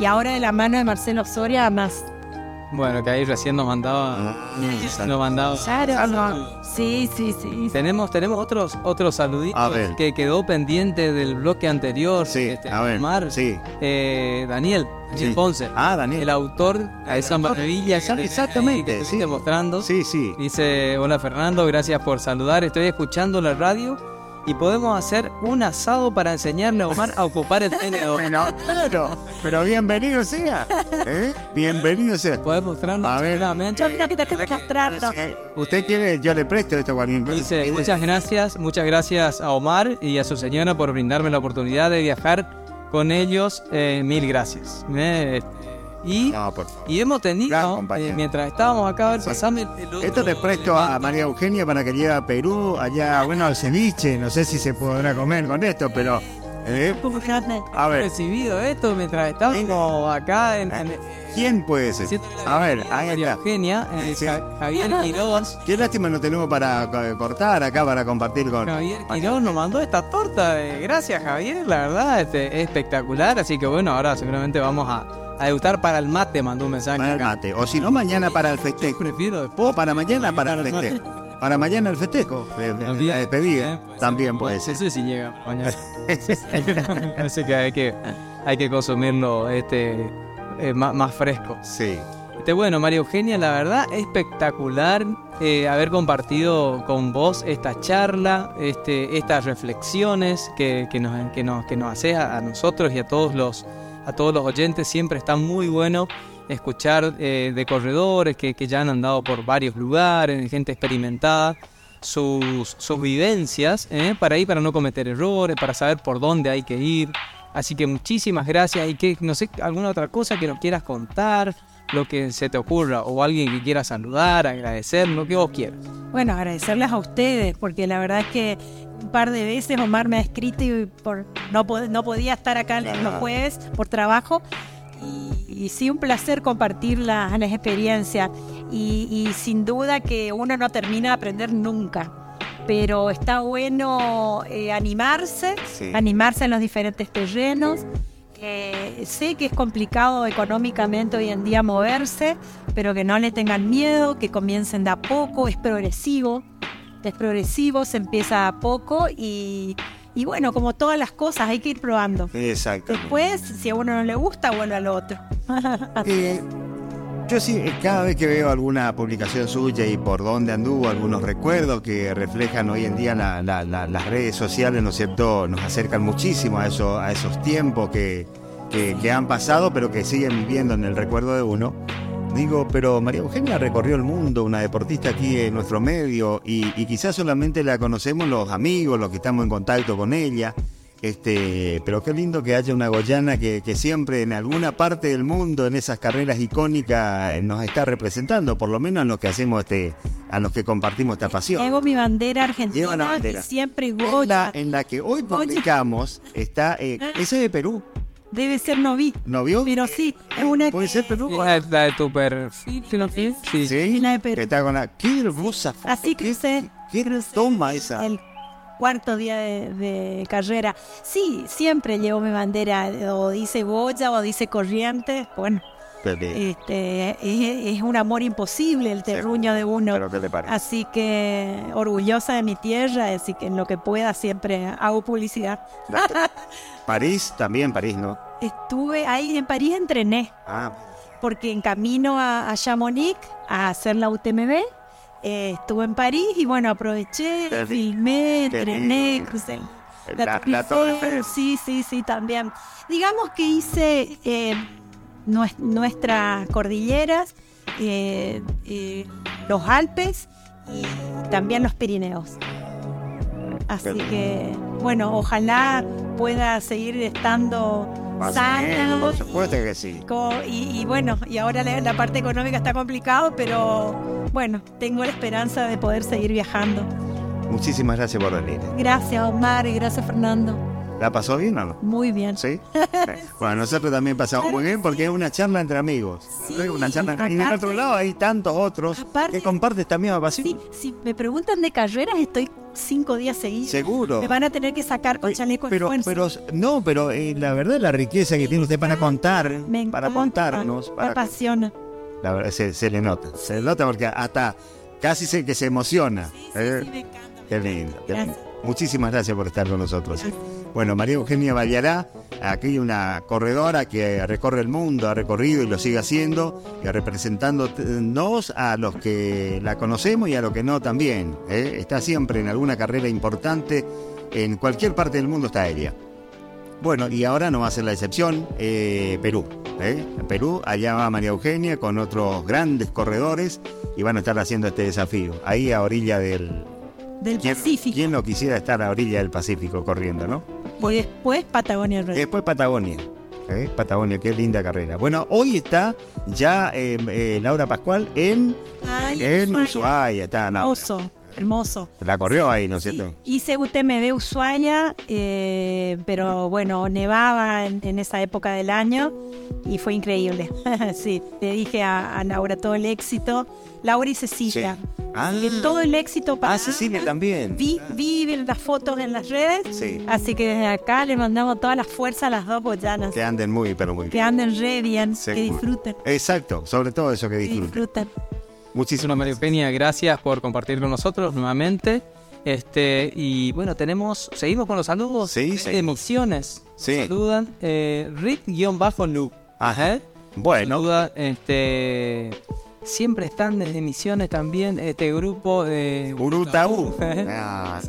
Y ahora de la mano de Marcelo Soria, más Bueno, que ahí recién nos mandaba. Ah, Nos mandaba. Claro. Sí, sí, sí. Tenemos, tenemos otros, otros saluditos A ver. que quedó pendiente del bloque anterior. Sí, este, a ver, Omar, sí. eh, Daniel, Daniel Sí. Ponce. Ah, Daniel. El autor a esa maravilla exactamente, que sí. mostrando. Sí, sí. Dice, hola Fernando, gracias por saludar. Estoy escuchando la radio y podemos hacer un asado para enseñarle a Omar a ocupar el tenedor. Bueno, claro, pero bienvenido sea. ¿eh? Bienvenido sea. ¿Puedes mostrarnos? A ver. Yo mira que te tengo que mostrarlo. Eh, Usted quiere, yo le presto esto a Dice, muchas gracias, muchas gracias a Omar y a su señora por brindarme la oportunidad de viajar con ellos. Eh, mil gracias. Y, No, por favor. y hemos tenido, eh, mientras estábamos acá, a ver, Sí. pasame el, el otro- Esto te presto a María Eugenia para que lleve a Perú, allá, bueno, al ceviche. No sé si se podrá comer con esto, pero. ¿eh? A ver, recibido esto mientras estábamos acá en, en- ¿quién puede ser? A ver, ahí María está. Eugenia, eh, Sí. Javier Quiroz. Qué lástima no tenemos para eh, cortar acá, para compartir con. Javier Quiroz nos mandó esta torta. eh, gracias, Javier. La verdad, este, es espectacular. Así que bueno, ahora seguramente vamos a, a degustar para el mate. Mandó un mensaje. Para el acá. mate. O si no, mañana para el festejo. Prefiero después. O para mañana para el festejo. Para mañana el festejo. eh, eh, También. La despedida. Eh, puede También ser. puede ser. sé si llega mañana. Así que hay que, hay que consumirlo este, eh, más, más fresco. Sí. Este, bueno, María Eugenia, la verdad, espectacular eh, haber compartido con vos esta charla, este, estas reflexiones que, que nos, que nos, que nos haces a, a nosotros y a todos los, a todos los oyentes. Siempre está muy bueno escuchar eh, de corredores que, que ya han andado por varios lugares, gente experimentada, sus, sus vivencias, ¿eh? para ir, para no cometer errores, para saber por dónde hay que ir. Así que muchísimas gracias y que no sé, alguna otra cosa que nos quieras contar, lo que se te ocurra, o alguien que quiera saludar, agradecer, lo que vos quieras. Bueno, agradecerles a ustedes, porque la verdad es que un par de veces Omar me ha escrito y por, no, pod- no podía estar acá en los jueves por trabajo. Y, y sí, un placer compartir las, las experiencias. Y, y sin duda que uno no termina de aprender nunca. Pero está bueno eh, animarse, Sí. animarse en los diferentes terrenos. Eh, sé que es complicado económicamente hoy en día moverse, pero que no le tengan miedo, que comiencen de a poco, es progresivo, es progresivo, se empieza a poco y, y bueno, como todas las cosas hay que ir probando. Exacto. Después, si a uno no le gusta, vuelve al otro. Eh, yo sí, eh, cada vez que veo alguna publicación suya y por dónde anduvo, algunos recuerdos que reflejan hoy en día la- la- la- las redes sociales, ¿no es cierto? Nos acercan muchísimo a, eso, a esos tiempos que, que- que han pasado, pero que siguen viviendo en el recuerdo de uno. Digo, pero María Eugenia recorrió el mundo, una deportista aquí en nuestro medio, y, y quizás solamente la conocemos los amigos, los que estamos en contacto con ella. Este, pero qué lindo que haya una goyana que, que siempre en alguna parte del mundo, en esas carreras icónicas, eh, nos está representando, por lo menos en los que hacemos este, a los que compartimos esta pasión. Llevo mi bandera argentina la bandera. y siempre En la, Goya. en la que hoy publicamos está, eh, ese de Perú, Debe ser noví, ¿no vio? pero sí, es una ¿Puede ser Perú? La, la de tu perfil, ¿sí tienes? Sí. Sí, la de Perú. que está con la... ¡Qué hermosa foto! Así que sé. ¿Qué, qué toma esa? el cuarto día de, de carrera. Sí, siempre llevo mi bandera, o dice Goya o dice Corrientes. Bueno, Este, es, es un amor imposible el terruño de uno. ¿Pero qué le parece? Así que orgullosa de mi tierra, así que en lo que pueda siempre hago publicidad. París, también París, ¿no? Estuve ahí en París, entrené, Ah, porque en camino a, a Chamonix a hacer la UTMB, eh, estuve en París y bueno, aproveché, Qué filmé, qué entrené, crucé. La- la sí, sí, sí, también. Digamos que hice eh, nuestras cordilleras, eh, eh, los Alpes y también los Pirineos. Así que, bueno, ojalá pueda seguir estando sana. por supuesto que sí. Y, y bueno, y ahora la, la parte económica está complicado, pero bueno, tengo la esperanza de poder seguir viajando. Muchísimas gracias por venir. Gracias Omar y gracias Fernando. ¿La pasó bien o no? Muy bien. ¿Sí? bueno, nosotros también pasamos muy bien porque es una charla entre amigos. Sí, una charla y aparte- otro lado hay tantos otros Aparte- que comparten esta misma pasión. Sí, si me preguntan de carreras, estoy cinco días seguidos. Seguro. Me van a tener que sacar con chaleco Pero, pero, no, pero eh, la verdad, la riqueza que tiene usted para contar, me para contarnos, Me para, apasiona. La verdad, se, se le nota. Se le nota porque hasta casi se que se emociona. ¿eh? Sí, me encanta. Qué lindo. qué Gracias. lindo. Muchísimas gracias por estar con nosotros. Bueno, María Eugenia Vallará, aquí una corredora que recorre el mundo, ha recorrido y lo sigue haciendo, y representándonos a los que la conocemos y a los que no también. ¿eh? Está siempre en alguna carrera importante, en cualquier parte del mundo está ella. Bueno, y ahora no va a ser la excepción, eh, Perú. ¿eh? Perú, allá va María Eugenia con otros grandes corredores y van a estar haciendo este desafío, ahí a orilla del, Del ¿Quién, Pacífico. quién no quisiera estar a orilla del Pacífico corriendo, no? Y después Patagonia. Después Patagonia. ¿eh? Patagonia, qué linda carrera. Bueno, hoy está ya eh, eh, Laura Pascual en, Ay, en Ushuaia. Está, no, Hermoso, hermoso. la corrió ahí, ¿no es Sí, cierto? hice UTMB Ushuaia, eh, pero bueno, nevaba en, en esa época del año y fue increíble. sí, le dije a, a Laura todo el éxito. Laura y Cecilia. Ah, Y todo el éxito para ah, Cecilia también. Vi, vi las fotos en las redes, Sí. así que desde acá le mandamos toda la fuerza a las dos boyanas. Que anden muy, pero muy Que bien. anden re bien, que Seguro. disfruten. Exacto, sobre todo eso que Que disfruten. disfruten. Muchísimas Bueno, María Eugenia, gracias por compartir con nosotros nuevamente. Este, y bueno, tenemos, seguimos con los saludos. Sí, de sí. emociones. Sí. Saludan eh, Rick-Lu. Ajá. Bueno, este, siempre están desde Misiones también, este grupo de Urutaú. Ah,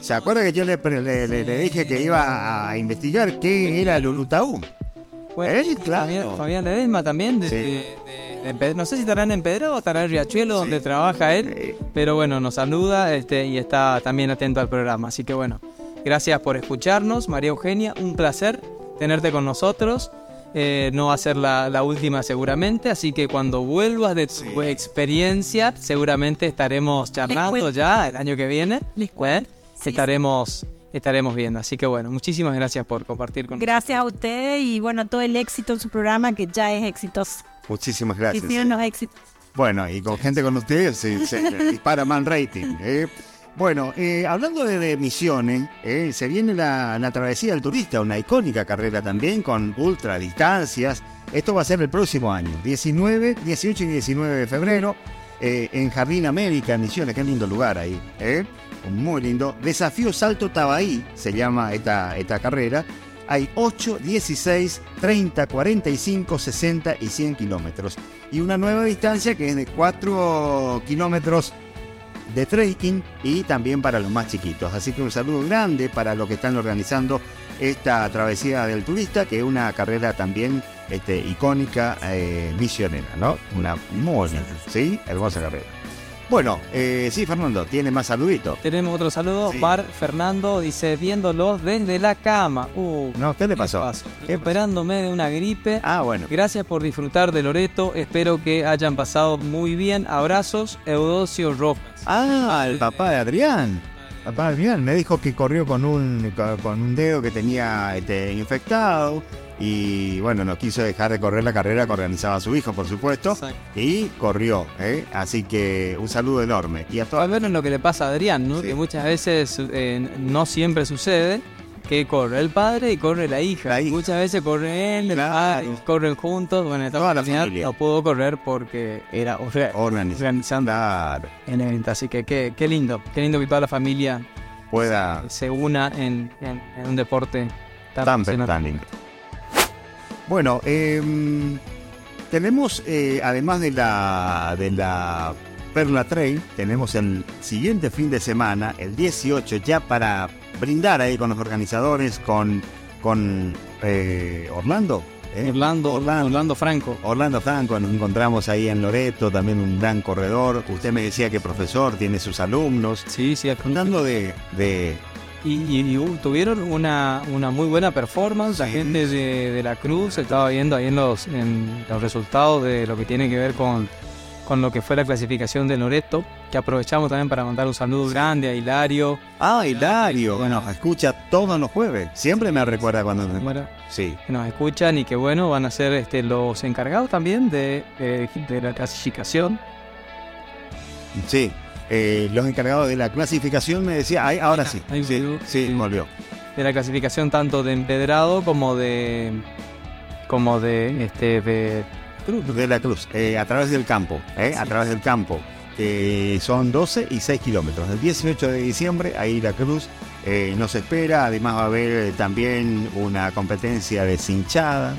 ¿Se acuerda que yo le, pre- le- le- le dije que iba a investigar qué era el Urutaú? Bueno, Eh, claro. Fabián, Fabián Ledesma también, de, Sí. de- de- no sé si estarán en Pedro o estará en Riachuelo, donde trabaja él, Sí. pero bueno, nos saluda este, y está también atento al programa. Así que bueno, gracias por escucharnos, María Eugenia, un placer tenerte con nosotros. Eh, no va a ser la, la última seguramente, así que cuando vuelvas de tu experiencia, seguramente estaremos charlando ya el año que viene. Les ¿eh? Estaremos, estaremos viendo. Así que bueno, muchísimas gracias por compartir con nosotros. Gracias a ustedes y bueno, todo el éxito en su programa que ya es exitoso. Muchísimas Que gracias. hicieron los éxitos. Bueno, y con gente con ustedes se, se dispara más rating. ¿eh? Bueno, eh, hablando de, de misiones, eh, se viene la, travesía del turista, una icónica carrera también con ultra distancias. Esto va a ser el próximo año, 19, 18 y 19 de febrero, eh, en Jardín América, Misiones, qué lindo lugar ahí. ¿eh? Muy lindo. Desafío Salto Tabaí se llama esta, esta carrera. Hay 8, 16, 30, 45, 60 y 100 kilómetros. Y una nueva distancia que es de 4 kilómetros de trekking y también para los más chiquitos. Así que un saludo grande para los que están organizando esta travesía del turista, que es una carrera también este, icónica, eh, misionera, ¿no? Una muy ¿sí? Hermosa carrera. Bueno, eh, sí, Fernando, tiene más saluditos. Tenemos otro saludo. Sí. Bar Fernando dice, viéndolos desde la cama. Uh, No, ¿qué le pasó? Esperándome de una gripe. Ah, bueno. Gracias por disfrutar de Loreto. Espero que hayan pasado muy bien. Abrazos, Eudosio Rojas. Ah, el papá de Adrián. Papá de Adrián me dijo que corrió con un, con un dedo que tenía este, infectado y bueno, no quiso dejar de correr la carrera que organizaba su hijo, por supuesto, Exacto. y corrió. ¿eh? Así que un saludo enorme. Y a A todas ver lo que le pasa a Adrián, ¿no? Sí. que muchas veces eh, no siempre sucede. Que corre el padre y corre la hija. La hija. Muchas veces corre él, Claro. corren juntos. Bueno, esta Toda la oportunidad familia. no pudo correr porque era organizando el evento. Así que qué, qué lindo, qué lindo que toda la familia pueda se una en, en- en un deporte tan, tan. Bueno, em, tenemos, eh, además de la, de la Perla Trail, tenemos el siguiente fin de semana, el 18, ya para brindar ahí con los organizadores, con, con eh, Orlando. ¿eh? Orlando, Orlando. Orlando Franco. Orlando Franco, nos encontramos ahí en Loreto, también un gran corredor. Usted me decía que profesor, tiene sus alumnos. Sí, sí, Contando de, de Y, y- y, uh, tuvieron una, una muy buena performance. La gente de, de la Cruz estaba viendo ahí en los, en los resultados de lo que tiene que ver con, con lo que fue la clasificación de Loreto. Que aprovechamos también para mandar un saludo grande a Hilario. Ah, Hilario. Bueno, escucha todos los jueves. Siempre me recuerda cuando... Bueno, Sí. que nos escuchan y que bueno, van a ser este, los encargados también de, de- de la clasificación. Sí. Eh, los encargados de la clasificación me decía, ay, ahora sí. Sí, volvió. sí, Sí. volvió. De la clasificación tanto de empedrado como de como de este de Cruz. De la Cruz, eh, a través del campo, eh, a través del campo. son 12 y 6 kilómetros. El 18 de diciembre, ahí la Cruz nos espera. Además va a haber también una competencia de cinchada,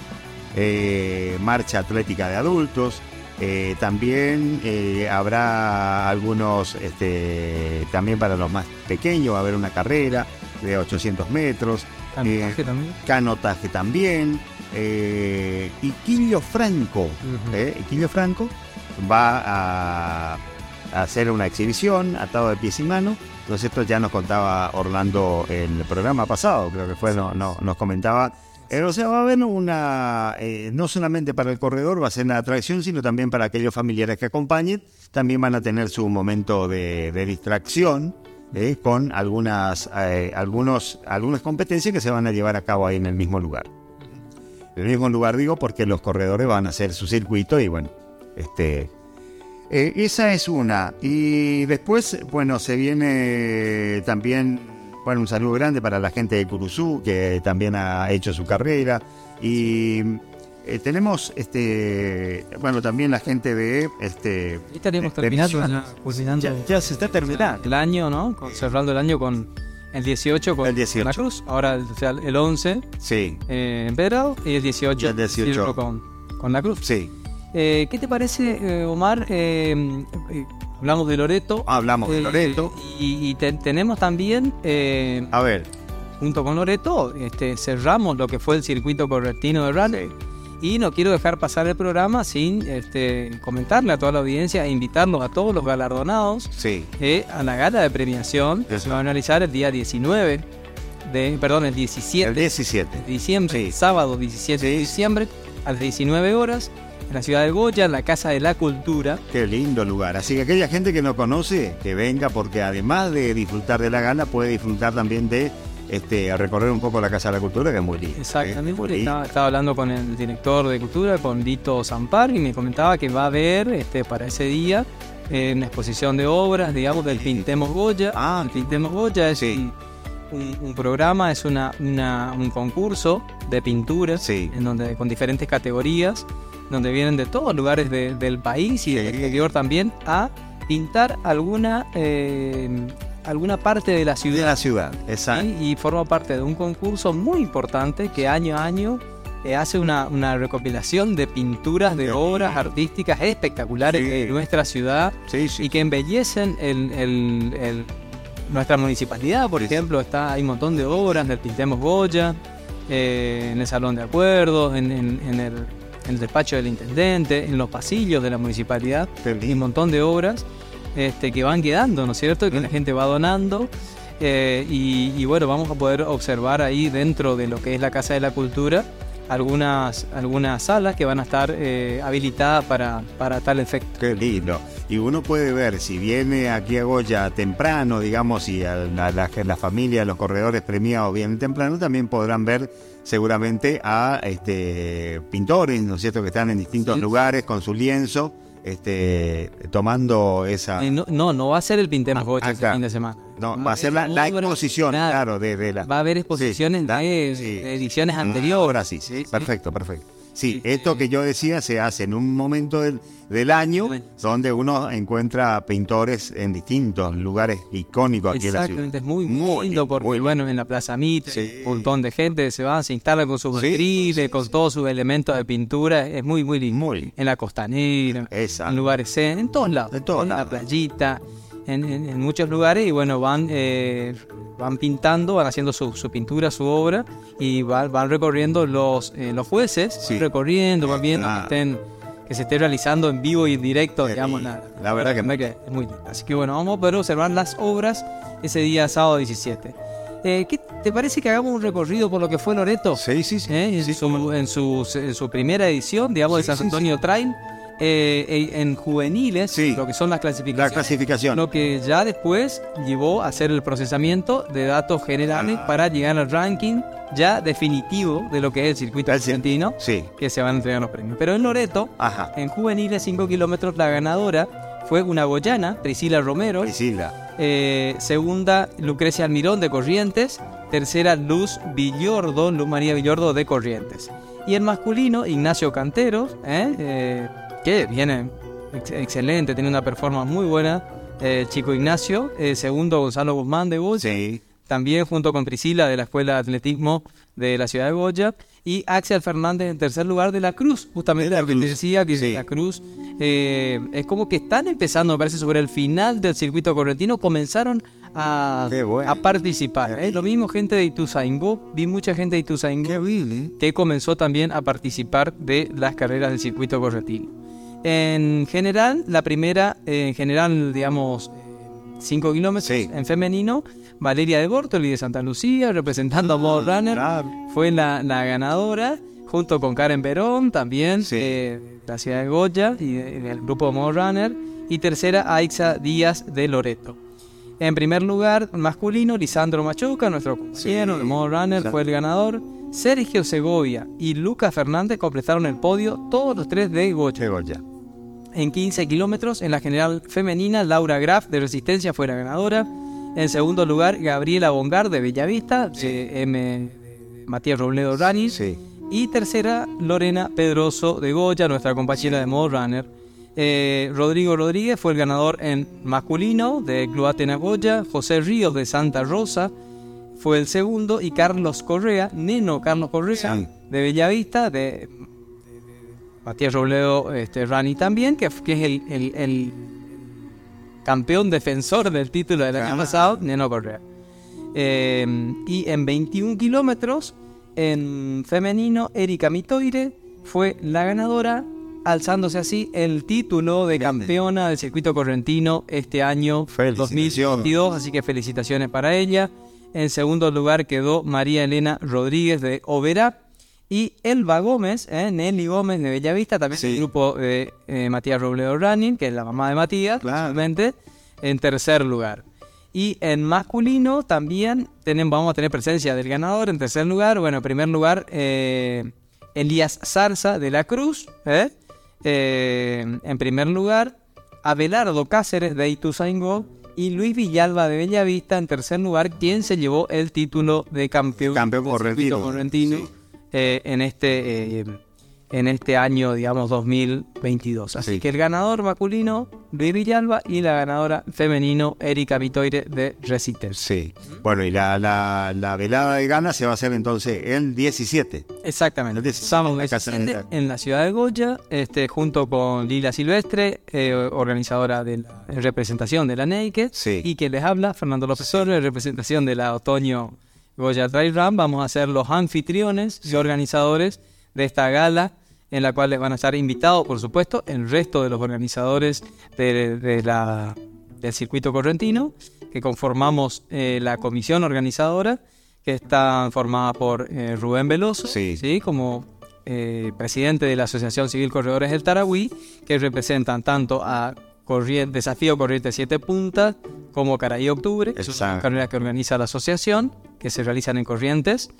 marcha atlética de adultos. Eh, también eh, habrá algunos, este, también para los más pequeños, va a haber una carrera de 800 metros. Canotaje Eh, también. canotaje también. y Quillo Franco, Quillo Franco va a, a hacer una exhibición atado de pies y manos. Entonces esto ya nos contaba Orlando en el programa pasado, creo que fue, no, no- nos comentaba. O sea, va a haber una, eh, no solamente para el corredor va a ser una atracción, sino también para aquellos familiares que acompañen. También van a tener su momento de, distracción eh, con algunas, eh, algunos, algunas competencias que se van a llevar a cabo ahí en el mismo lugar. En el mismo lugar digo porque los corredores van a hacer su circuito y bueno, este, esa es una. Y después, bueno, se viene también, bueno, un saludo grande para la gente de Curuzú, que también ha hecho su carrera. Y eh, tenemos, este, bueno, también la gente de, este... De- terminando, Misiones. ya, culminando Ya, ya se está terminando. el año, ¿no? Con- cerrando el año con el 18 con El 18. la Cruz. Ahora o sea, el 11 Sí, eh, en Pedrado y el 18, Y el 18. Silvio con, con la Cruz. sí. Eh, ¿Qué te parece, eh, Omar? Hablamos de Loreto. Hablamos de eh, Loreto. Y, y te- tenemos también, eh, A ver, junto con Loreto, este, cerramos lo que fue el circuito correntino de rally. Y no quiero dejar pasar el programa sin este, comentarle a toda la audiencia e invitarlos a todos los galardonados sí. eh, a la gala de premiación que se va a realizar el día 19 de, perdón, el 17 El 17. de diciembre, Sí. sábado 17 de diciembre, a las 19 horas, en la ciudad de Goya, en la Casa de la Cultura. Qué lindo lugar. Así que aquella gente que no conoce, que venga, porque además de disfrutar de la gala, puede disfrutar también de este, recorrer un poco la Casa de la Cultura, que es muy linda. ¿eh? Exactamente. Linda. Estaba, estaba hablando con el director de Cultura, con Dito Zampar, y me comentaba que va a haber este, para ese día eh, una exposición de obras, digamos, del Pintemos Goya. Ah, el Pintemos Goya es Sí. un, programa, es una, una- un concurso de pinturas Sí. en donde, con diferentes categorías, donde vienen de todos lugares de- del país y del exterior también a pintar alguna, eh, alguna parte de la de ciudad. la ciudad. Exacto. ¿sí? y forma parte de un concurso muy importante que año a año eh, hace una, una recopilación de pinturas de obras artísticas espectaculares Sí. de nuestra ciudad Sí, y que embellecen el, el- el- nuestra municipalidad, por ejemplo, está hay un montón de obras del Pintemos Goya, eh, en el Salón de Acuerdos, en, en- en el, en el despacho del intendente, en los pasillos de la municipalidad, y un montón de obras este, que van quedando, ¿no es cierto? Que la gente va donando. eh, y, y bueno, vamos a poder observar ahí dentro de lo que es la Casa de la Cultura algunas, algunas salas que van a estar eh, habilitadas para, para tal efecto. Qué lindo. Y uno puede ver, si viene aquí a Goya temprano, digamos, y a la, la- la familia, los corredores premiados vienen temprano, también podrán ver seguramente a este pintores, ¿no es cierto?, que están en distintos Sí. lugares con su lienzo, este tomando esa... No, no, no va a ser el Pintemos Goya ah, este claro. fin de semana. No, va a ser la, exposición, claro. de, de la... Va a haber exposiciones Sí, de, sí. de ediciones anteriores. Ahora sí, perfecto, perfecto. Sí, esto que yo decía se hace en un momento del, del año Bueno. donde uno encuentra pintores en distintos lugares icónicos aquí en la ciudad. Exactamente, es muy, Muy lindo porque, muy bueno, en la Plaza Mitre, Sí. un montón de gente se va, se instala con sus Sí, con todos sus elementos de pintura, es muy, muy lindo. Muy. En la costanera, Exacto. en lugares, en, en todos lados, En todos en la lados. playita, en, en- en muchos lugares, y bueno, van, eh, van pintando, van haciendo su, su pintura, su obra, y van, van recorriendo los, eh, los jueces, Sí. recorriendo, van viendo que estén que se esté realizando en vivo y en directo, Qué digamos, la, La verdad que- es muy lindo. Así que bueno, vamos a poder observar las obras ese día sábado 17. Eh, ¿Qué te parece que hagamos un recorrido por lo que fue Loreto? Sí, sí, sí. ¿Eh? en, su, en, su, en su primera edición, digamos, de Sí, San sí, Antonio Trail, eh, en juveniles, Sí. lo que son las La clasificaciones. clasificación. Lo que ya después llevó a hacer el procesamiento de datos generales Ah. para llegar al ranking ya definitivo de lo que es el circuito argentino, Sí. que se van a entregar los premios. Pero en Loreto, Ajá. en juveniles 5 kilómetros, la ganadora fue una goyana, Priscila Romero. Priscila. Eh, segunda, Lucrecia Almirón de Corrientes. Tercera, Luz Villordo, Luz María Villordo de Corrientes. Y el masculino, Ignacio Canteros, ¿eh? Eh, que viene ex- excelente, tiene una performance muy buena. eh, chico Ignacio, eh, segundo Gonzalo Guzmán de Goya, Sí. también junto con Priscila de la Escuela de Atletismo de la ciudad de Goya y Axel Fernández en tercer lugar de la Cruz, justamente De la Cruz, decía que sí. la Cruz eh, es como que están empezando, me parece, sobre el final del circuito correntino, comenzaron a, bueno. a participar. ¿eh? Lo mismo gente de Ituzaingó, vi mucha gente de Ituzaingó que comenzó también a participar de las carreras del circuito correntino. En general, la primera, eh, en general, digamos, 5 kilómetros Sí. en femenino, Valeria de Bortoli de Santa Lucía, representando a Bob Runner, fue la, la ganadora, junto con Karen Perón, también, Sí. eh, de la ciudad de Goya, y de- del grupo de Modo Runner. Y tercera, Aixa Díaz de Loreto. En primer lugar, masculino, Lisandro Machuca, nuestro compañero Sí. de Modo Runner, fue el ganador. Sergio Segovia y Lucas Fernández completaron el podio, todos los tres de Goya. Llegó ya. En 15 kilómetros, en la general femenina, Laura Graf de Resistencia fue la ganadora. En segundo lugar, Gabriela Bongar de Bellavista, de M. Matías Robledo. Sí. Y tercera, Lorena Pedroso de Goya, nuestra compañera de Modo Runner. Eh, Rodrigo Rodríguez fue el ganador en masculino de Club Atenas Goya. José Ríos de Santa Rosa fue el segundo. Y Carlos Correa, Neno Carlos Correa Sí. de Bellavista, de Matías Robledo este, Rani también, que, que es el, el- el campeón defensor del título del año Ah. pasado, Neno Correa. Eh, y en 21 kilómetros, en femenino, Erika Mitoire fue la ganadora, alzándose así el título de campeona del circuito correntino este año Felicitaciones. 2022, así que felicitaciones para ella. En segundo lugar quedó María Elena Rodríguez de Oberá. Y Elba Gómez, eh, Nelly Gómez de Bellavista, también Sí. del grupo de eh, Matías Robledo Running, que es la mamá de Matías, Claro. justamente, en tercer lugar. Y en masculino también tenemos, vamos a tener presencia del ganador en tercer lugar. Bueno, en primer lugar, eh, Elías Zarza de la Cruz. ¿eh? Eh, en primer lugar, Abelardo Cáceres de Ituzaingó. Y Luis Villalba de Bellavista en tercer lugar, quien se llevó el título de campeón, Campeón correntino. circuito correntino, Sí. Eh, en este eh, en este año, digamos, 2022. Así Sí. que el ganador masculino, Luis Villalba, y la ganadora femenino, Erika Vitoire de Reciters. Sí. Bueno, y la, la, la velada de gana se va a hacer entonces el 17. Exactamente. El 17, Estamos la casa en, la ciudad de Goya, este, junto con Lila Silvestre, eh, organizadora de la en representación de la Naked, Sí. y que les habla, Fernando López en representación de la Otoño Goya Trail Run. Vamos a ser los anfitriones y organizadores de esta gala, en la cual les van a estar invitados, por supuesto, el resto de los organizadores de, de la, del circuito correntino, que conformamos eh, la comisión organizadora, que está formada por eh, Rubén Veloso, Sí. como eh, presidente de la Asociación Civil Corredores del Tarahui, que representan tanto a Corriente, Desafío Corriente 7 Puntas como Caraí Octubre, Exacto. carreras que organiza la asociación, que se realizan en Corrientes.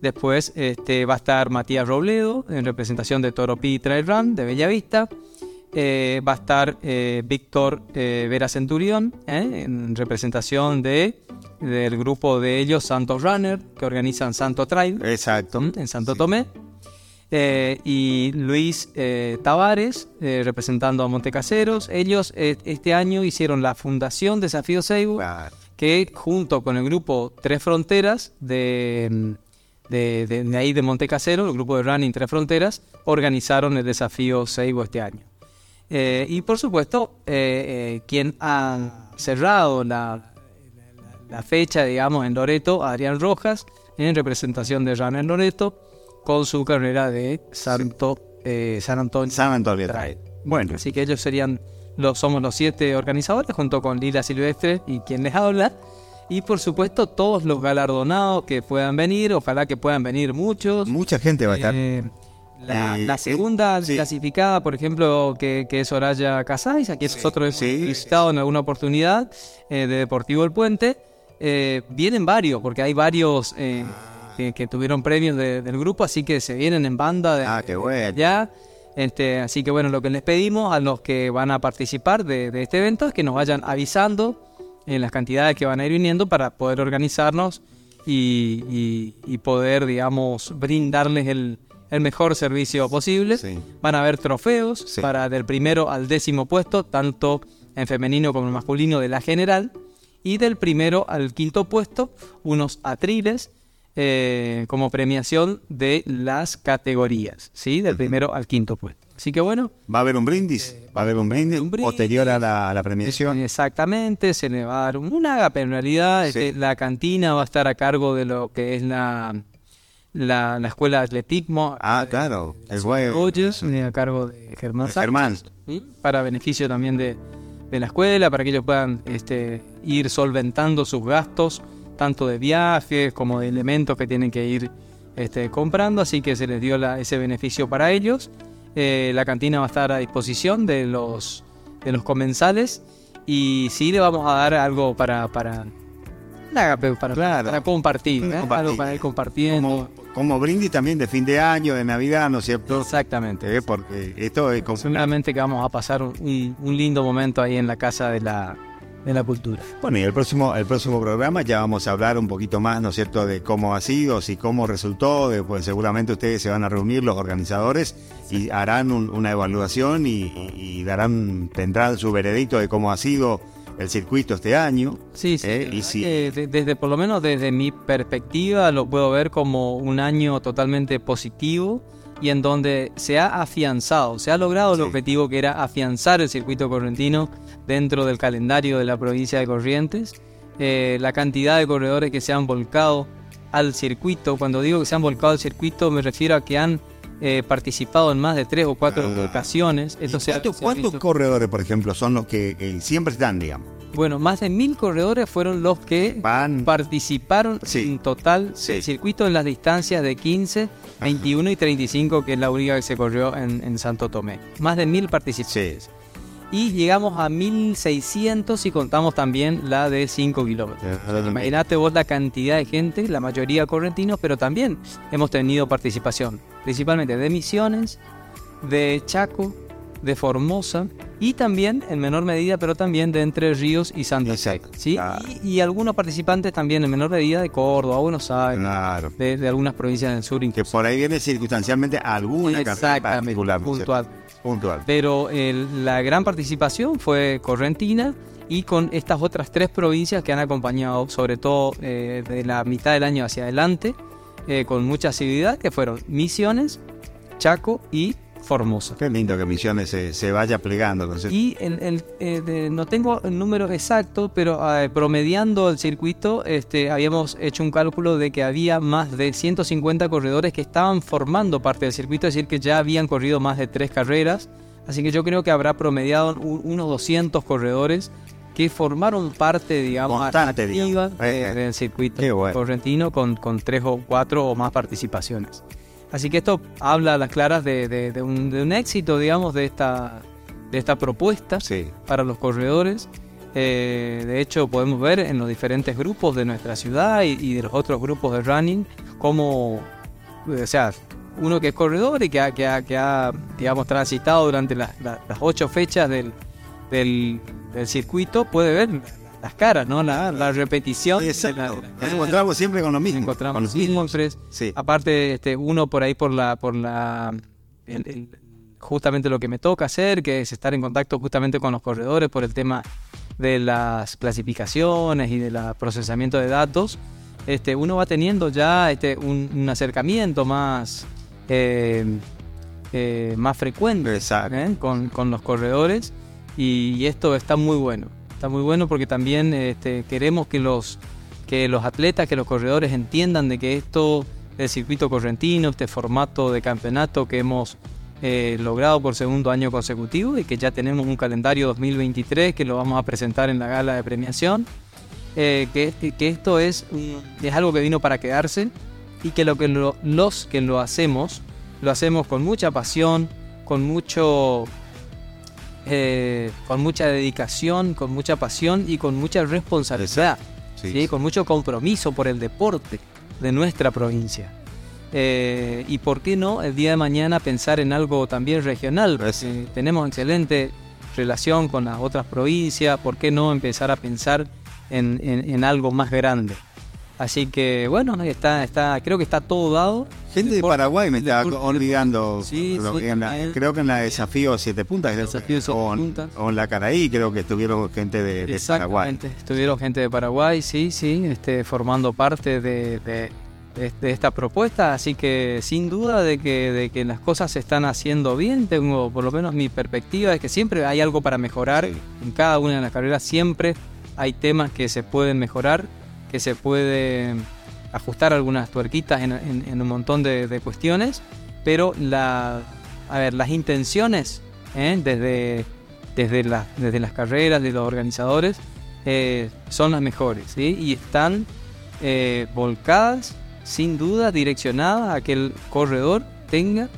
Después este, va a estar Matías Robledo en representación de Toropí Trail Run de Bellavista. Eh, va a estar eh, Víctor eh, Vera Centurión eh, en representación de, del grupo de ellos Santos Runner que organizan Santo Trail Exacto. en Santo Sí. Tomé. Eh, y Luis eh, Tavares, eh, representando a Montecaseros. Ellos este año hicieron la Fundación Desafío Seibu, que junto con el grupo Tres Fronteras de, mm, de, de- de ahí de Montecasero, el grupo de Running Tres Fronteras, organizaron el Desafío Seibo este año. Y por supuesto, quien ha cerrado la, la fecha, digamos, en Loreto, Adrián Rojas, en representación de Runner Loreto, con su carrera de Santo, eh, San Antonio. San Antonio. Bueno, Así que ellos serían los, somos los siete organizadores, junto con Lila Silvestre y quien les habla. Y por supuesto, todos los galardonados que puedan venir, ojalá que puedan venir muchos. mucha gente va a estar. Eh, la, Eh, la eh, segunda sí. clasificada, por ejemplo, que, que es Soraya Casais, aquí nosotros hemos sí. visitado en alguna oportunidad eh, de Deportivo El Puente. eh, vienen varios, porque hay varios eh, que, que tuvieron premios de- del grupo, así que se vienen en banda de, Ah, qué bueno. ya. Este, así que bueno, lo que les pedimos a los que van a participar de, de este evento es que nos vayan avisando en las cantidades que van a ir viniendo para poder organizarnos y, y- y poder, digamos, brindarles el, el mejor servicio posible. Sí. Van a haber trofeos Sí. para del primero al décimo puesto, tanto en femenino como en masculino de la general. Y del primero al quinto puesto, unos atriles eh, como premiación de las categorías, ¿sí? Del primero al quinto puesto. Así que bueno, ¿Va a haber un brindis? ¿Va a haber un brindis, un brindis. posterior a la, a la premiación? Exactamente, se le va a dar un agape. En realidad, Sí. este, la cantina va a estar a cargo de lo que es la, la, la escuela de atletismo. Ah, claro. El güey. Hoyos, eh, a cargo de Germán Sánchez, Germán. ¿sí? para beneficio también de, de la escuela, para que ellos puedan este, ir solventando sus gastos, tanto de viajes como de elementos que tienen que ir este, comprando, así que se les dio la- ese beneficio para ellos. Eh, la cantina va a estar a disposición de los, de los comensales y sí le vamos a dar algo para, para, pero para, Claro. para compartir, ¿eh? Compartir. algo para ir compartiendo. Como, como brindis también de fin de año, de Navidad, ¿no es cierto? Exactamente. Eh, Porque esto es. Seguramente que vamos a pasar un, un lindo momento ahí en la Casa de la, de la Cultura. Bueno, y el próximo, el próximo programa ya vamos a hablar un poquito más, ¿no es cierto?, de cómo ha sido, si cómo resultó, después seguramente ustedes se van a reunir, los organizadores, y harán un- una evaluación y, darán, tendrán su veredicto de cómo ha sido el circuito este año. Sí, sí. Eh, y si- desde, por lo menos desde mi perspectiva, lo puedo ver como un año totalmente positivo y en donde se ha afianzado, se ha logrado el Sí. objetivo que era afianzar el circuito correntino dentro del calendario de la provincia de Corrientes. Eh, la cantidad de corredores que se han volcado al circuito, cuando digo que se han volcado al circuito, me refiero a que han eh, participado en más de tres o cuatro Ah. ocasiones. ¿Y Esto se ha- ¿Cuántos, se corredores, por ejemplo, son los que eh, siempre están, digamos? Bueno, más de mil corredores fueron los que Van... participaron Sí. en total Sí. del circuito en las distancias de 15, 21 y 35, que es la única que se corrió en, en Santo Tomé. Más de mil participantes. Sí. Y llegamos a 1600 y contamos también la de 5 kilómetros. Imagínate vos la cantidad de gente, la mayoría correntinos, pero también hemos tenido participación, principalmente de Misiones, de Chaco, de Formosa y también, en menor medida, pero también de Entre Ríos y Santa Fe. ¿sí? claro. Y, y algunos participantes también, en menor medida, de Córdoba, Buenos Aires, Claro. de, de algunas provincias del sur Que incluso. por ahí viene circunstancialmente alguna particular. puntual. Puntual. Pero la gran participación fue correntina y con estas otras tres provincias que han acompañado, sobre todo eh, de la mitad del año hacia adelante, eh, con mucha asiduidad, que fueron Misiones, Chaco y Formosa. Qué lindo que Misiones se, se vaya plegando. ¿no es cierto? Y el, el, eh, de- no tengo el número exacto, pero eh, promediando el circuito, este, habíamos hecho un cálculo de que había más de 150 corredores que estaban formando parte del circuito, es decir, que ya habían corrido más de tres carreras. Así que yo creo que habrá promediado un- unos 200 corredores que formaron parte, digamos, Constante, activa digamos. Eh, del circuito bueno. correntino con, con tres o cuatro o más participaciones. Así que esto habla a las claras de, de- de un, de un éxito, digamos, de esta, de esta propuesta Sí. para los corredores. Eh, de hecho, podemos ver en los diferentes grupos de nuestra ciudad y, y de los otros grupos de running cómo, eh, o sea, uno que es corredor y que ha, que ha, que ha, digamos, transitado durante las, las- las ocho fechas del, del, del circuito puede ver las caras, ¿no? La, la repetición. la- Exacto. de la- Nos encontramos siempre con lo mismo. encontramos con los mismos. tres. Sí. Aparte, este, uno por ahí por la, por la, el- el- justamente lo que me toca hacer, que es estar en contacto justamente con los corredores por el tema de las clasificaciones y del procesamiento de datos. Este, uno va teniendo ya este, un, un acercamiento más, eh, eh, más frecuente. ¿eh? con, con los corredores y, y esto está muy bueno. Está muy bueno porque también este, queremos que los, que los atletas, que los corredores entiendan de que esto del circuito correntino, este formato de campeonato que hemos eh, logrado por segundo año consecutivo y que ya tenemos un calendario 2023 que lo vamos a presentar en la gala de premiación, eh, que, que esto es, es algo que vino para quedarse y que, lo que lo- los que lo hacemos, lo hacemos con mucha pasión, con mucho... eh, con mucha dedicación, con mucha pasión y con mucha responsabilidad. Sí. ¿sí? con mucho compromiso por el deporte de nuestra provincia. Eh, y por qué no el día de mañana pensar en algo también regional. Porque tenemos excelente relación con las otras provincias, ¿por qué no empezar a pensar en, en- en algo más grande? Así que bueno, está, está, creo que está todo dado Gente de Paraguay me está olvidando. Sí, Lo sí, que en la- creo que en la Desafío Siete Puntas. Desafío Siete o, Puntas. o en la Caraí creo que estuvieron gente de, de Paraguay. Estuvieron gente de Paraguay, sí, sí, este, formando parte de, de- de- de esta propuesta. Así que sin duda de que, de que las cosas se están haciendo bien. Tengo, por lo menos mi perspectiva es que siempre hay algo para mejorar. Sí. En cada una de las carreras siempre hay temas que se pueden mejorar, que se pueden ajustar algunas tuerquitas en, en- en un montón de, de cuestiones. Pero la, a ver, las intenciones ¿eh? desde, desde, las desde las carreras, de los organizadores, eh, son las mejores ¿sí? y están eh, volcadas, sin duda, direccionadas a que el corredor tenga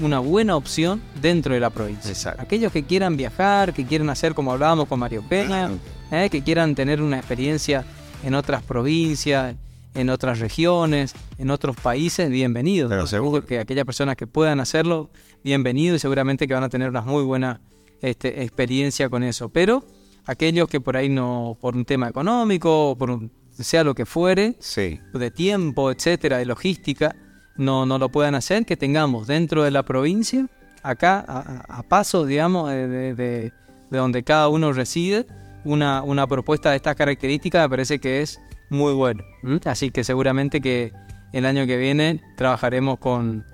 una buena opción dentro de la provincia. Exacto. Aquellos que quieran viajar, que quieran hacer como hablábamos con Mario Peña, ¿eh? que quieran tener una experiencia en otras provincias, en otras regiones, en otros países, bienvenidos. Pero seguro. que aquellas personas que puedan hacerlo, bienvenidos y seguramente que van a tener una muy buena este, experiencia con eso. Pero aquellos que por ahí no, por un tema económico, o por un- sea lo que fuere, Sí. de tiempo, etcétera, de logística, no, no lo puedan hacer, que tengamos dentro de la provincia, acá a, a- pasos, digamos, de, de- de- de donde cada uno reside, una, una propuesta de estas características me parece que es muy buena. ¿m? Así que seguramente que el año que viene trabajaremos con,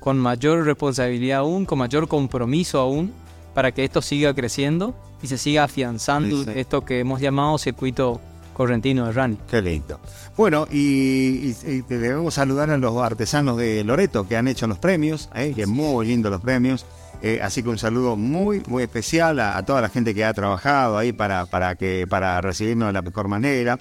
con mayor responsabilidad aún, con mayor compromiso aún, para que esto siga creciendo y se siga afianzando esto que hemos llamado circuito correntino de running. Qué lindo. Bueno, y, y- debemos saludar a los artesanos de Loreto que han hecho los premios, ¿eh? que muy lindos los premios. Eh, así que un saludo muy, muy especial a, a toda la gente que ha trabajado ahí para, para, que, para recibirnos de la mejor manera.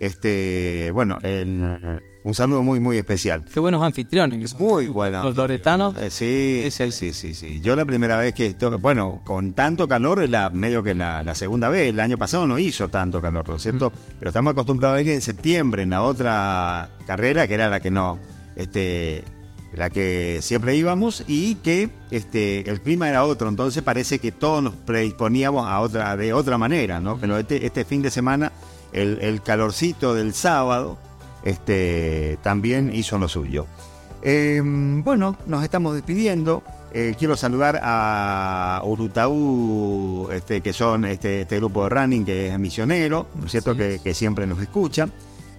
Este, bueno, el- un saludo muy, muy especial. Qué buenos anfitriones. Muy bueno. Los loretanos. Eh, sí, sí, sí, sí. Yo la primera vez que esto, bueno, con tanto calor, es la, medio que la, la segunda vez, el año pasado no hizo tanto calor, ¿no es cierto? Pero estamos acostumbrados a ir en septiembre en la otra carrera, que era la que no, este, la que siempre íbamos y que este, el clima era otro, entonces parece que todos nos predisponíamos a otra, de otra manera, ¿no? Pero este, este fin de semana, el, el calorcito del sábado, este, también hizo lo suyo. Eh, bueno, nos estamos despidiendo. Eh, quiero saludar a Urutaú, este, que son este, este grupo de running que es misionero, ¿no es cierto? Que, que siempre nos escucha.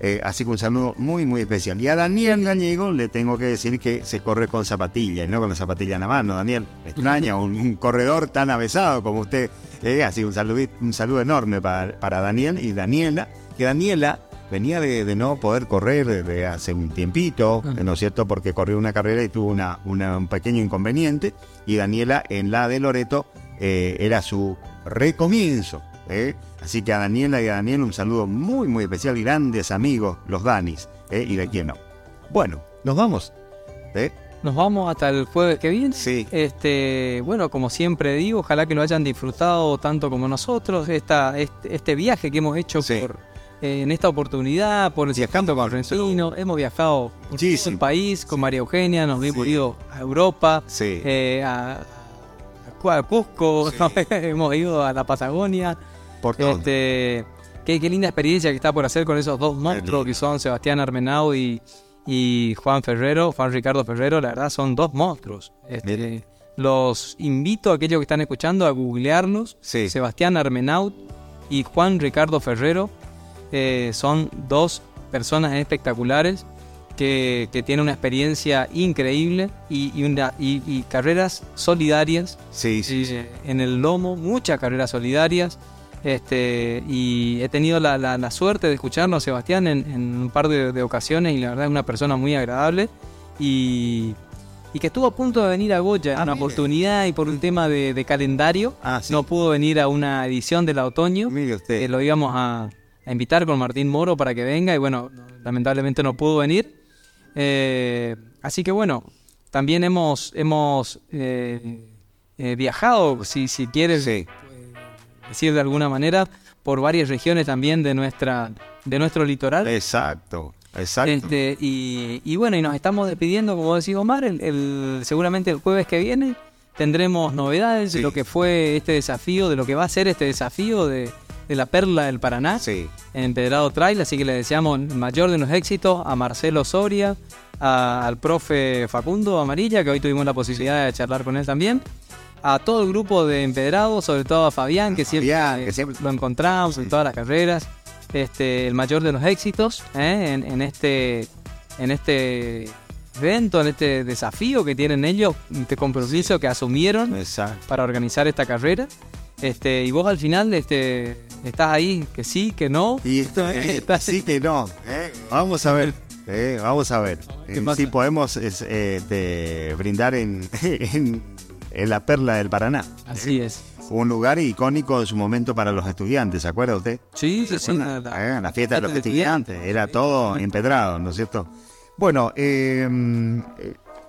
Eh, así que un saludo muy, muy especial. Y a Daniel Gallego le tengo que decir que se corre con zapatilla y no con la zapatilla en la mano. Daniel, extraña un, un corredor tan avesado como usted. Eh, así que un saludo, un saludo enorme para, para Daniel y Daniela. Que Daniela venía de, de no poder correr desde hace un tiempito, Ajá. ¿no es cierto? Porque corrió una carrera y tuvo una, una- un pequeño inconveniente. Y Daniela en la de Loreto eh, era su recomienzo. ¿eh? Así que a Daniela y a Daniel un saludo muy, muy especial. Grandes amigos, los Danis. ¿eh? Y de quién no. Bueno, nos vamos. ¿eh? Nos vamos hasta el jueves que viene. Sí. Este, bueno, como siempre digo, ojalá que lo hayan disfrutado tanto como nosotros. Esta, este, este viaje que hemos hecho Sí. por, eh, en esta oportunidad, por el Viajando con Argentino, hemos viajado por todo el país con María Eugenia, nos hemos Sí. ido a Europa, Sí. eh, a, a Cusco, hemos ido a la Patagonia. Por todo. Este, qué, qué linda experiencia que está por hacer con esos dos monstruos que son Sebastián Armenau y, y Juan Ferrero, Juan Ricardo Ferrero, la verdad son dos monstruos. Este, los invito a aquellos que están escuchando a googlearlos. Sí. Sebastián Armenau y Juan Ricardo Ferrero eh, son dos personas espectaculares que, que tienen una experiencia increíble y, y una- y- y carreras solidarias Sí, sí. Sí, en el lomo, muchas carreras solidarias. Este, y he tenido la, la- la suerte de escucharnos, Sebastián, en, en un par de, de ocasiones y la verdad es una persona muy agradable. Y, y que estuvo a punto de venir a Goya, Ah, una mire. oportunidad y por un tema de, de calendario, Ah, sí. no pudo venir a una edición del otoño. Mire usted. Eh, lo íbamos a, a invitar con Martín Moro para que venga y bueno, lamentablemente no pudo venir. Eh, así que bueno, también hemos, hemos eh, eh, viajado, si, si quieres Sí. Decir de alguna manera, por varias regiones también de nuestra de nuestro litoral. Exacto. Exacto. Este, y, y bueno, y nos estamos despidiendo, como decía Omar, el, el- seguramente el jueves que viene tendremos novedades Sí. de lo que fue este desafío, de lo que va a ser este desafío de, de la Perla del Paraná Sí. en Empedrado Trail, así que le deseamos el mayor de los éxitos a Marcelo Soria, al profe Facundo Amarilla, que hoy tuvimos la posibilidad de charlar con él también, a todo el grupo de empedrados, sobre todo a Fabián, que siempre, lo encontramos en todas las carreras, este, el mayor de los éxitos ¿eh? en, este, en este evento, en este desafío que tienen ellos, este compromiso que asumieron para organizar esta carrera. Este, y vos al final este, estás ahí, que sí, que no. Y esto es, sí, que no. ¿eh? Vamos a ver. Eh, vamos a ver eh, si podemos brindar en, en, la perla del Paraná. Así es. Un lugar icónico en su momento para los estudiantes, ¿se acuerda usted? Sí, sí, sí. la, fiesta de los estudiantes, era todo empedrado, ¿no es cierto? Bueno, eh,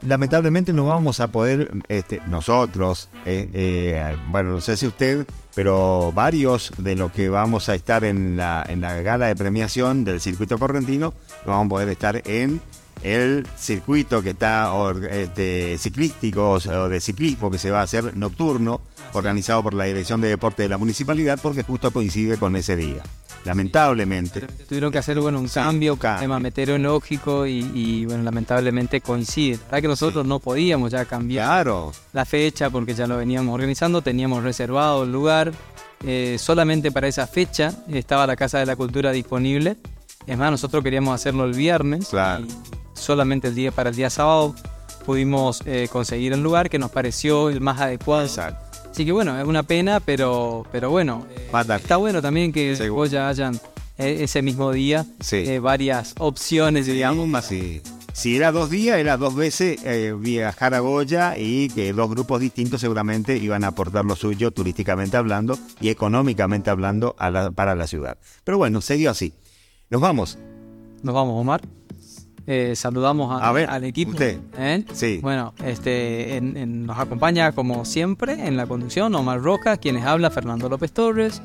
lamentablemente no vamos a poder, este, nosotros, eh, eh, bueno, no sé si usted, pero varios de los que vamos a estar en la, en la gala de premiación del circuito correntino, vamos a poder estar en el circuito que está de ciclístico o de ciclismo que se va a hacer nocturno, organizado por la Dirección de Deporte de la Municipalidad, porque justo coincide con ese día lamentablemente. Tuvieron que hacer bueno, un cambio, un tema meteorológico y, bueno, lamentablemente coincide. La que nosotros no podíamos ya cambiar la fecha porque ya lo veníamos organizando, teníamos reservado el lugar. Eh, solamente para esa fecha estaba la Casa de la Cultura disponible. Es más, nosotros queríamos hacerlo el viernes. Y solamente el día para el día sábado pudimos eh, conseguir el lugar que nos pareció el más adecuado. Exacto Así que bueno, es una pena, pero, pero bueno, está bueno también que ya hayan eh, ese mismo día eh, varias opciones, digamos. Más. Si era dos días, era dos veces eh, viajar a Goya y que dos grupos distintos seguramente iban a aportar lo suyo turísticamente hablando y económicamente hablando para la ciudad. Pero bueno, se dio así. Nos vamos. Nos vamos, Omar. Eh, saludamos al equipo. ¿eh? Sí. Bueno, este, nos acompaña como siempre en la conducción Omar Rojas, quienes habla Fernando López Torres,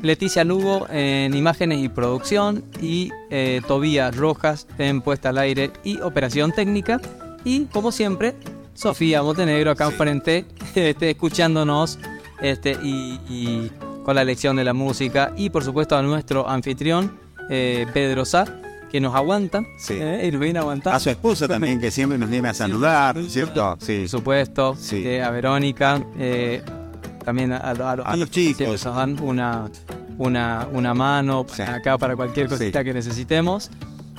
Leticia Lugo en imágenes y producción y eh, Tobías Rojas en puesta al aire y operación técnica. Y como siempre, Sofía Montenegro acá enfrente, este, escuchándonos este, y, con la lección de la música. Y por supuesto a nuestro anfitrión, Pedro Sá que nos aguantan. Sí. Eh, nos viene a su esposa también, que siempre nos viene a saludar, ¿cierto? Sí. Por supuesto. Sí. Eh, a Verónica. Eh, también a, los chicos. Nos dan una, una, una mano acá para cualquier cosita que necesitemos.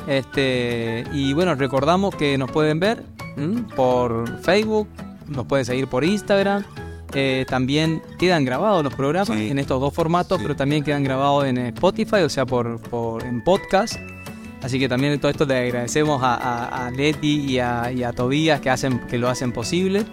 Este, y bueno, recordamos que nos pueden ver por Facebook, nos pueden seguir por Instagram. también quedan grabados los programas en estos dos formatos, pero también quedan grabados en Spotify, o sea, por, por en podcast. Así que también todo esto le agradecemos a, Leti y a, Tobías que, hacen, que lo hacen posible.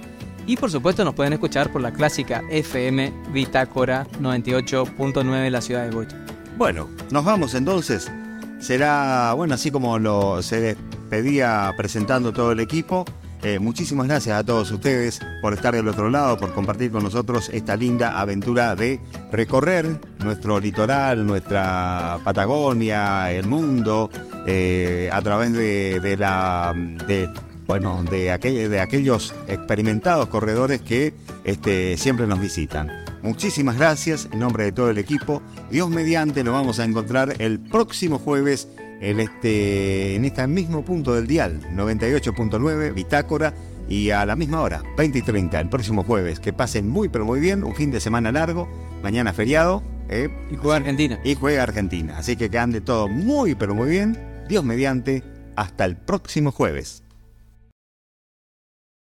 Y por supuesto nos pueden escuchar por la clásica FM Bitácora 98.9 en la ciudad de Bocha. Bueno, nos vamos entonces. Será, bueno, así como lo se despedía presentando todo el equipo, eh, muchísimas gracias a todos ustedes por estar del otro lado, por compartir con nosotros esta linda aventura de recorrer nuestro litoral, nuestra Patagonia, el mundo, eh, a través de, la de, bueno de, de aquellos experimentados corredores que este, siempre nos visitan. Muchísimas gracias en nombre de todo el equipo. Dios mediante nos vamos a encontrar el próximo jueves en este, en este mismo punto del dial, 98.9, Bitácora, y a la misma hora, 20 y 30, el próximo jueves. Que pasen muy, pero muy bien, un fin de semana largo, mañana feriado. Eh, y juega Argentina. Y juega Argentina. Así que que ande todo muy, pero muy bien. Dios mediante, hasta el próximo jueves.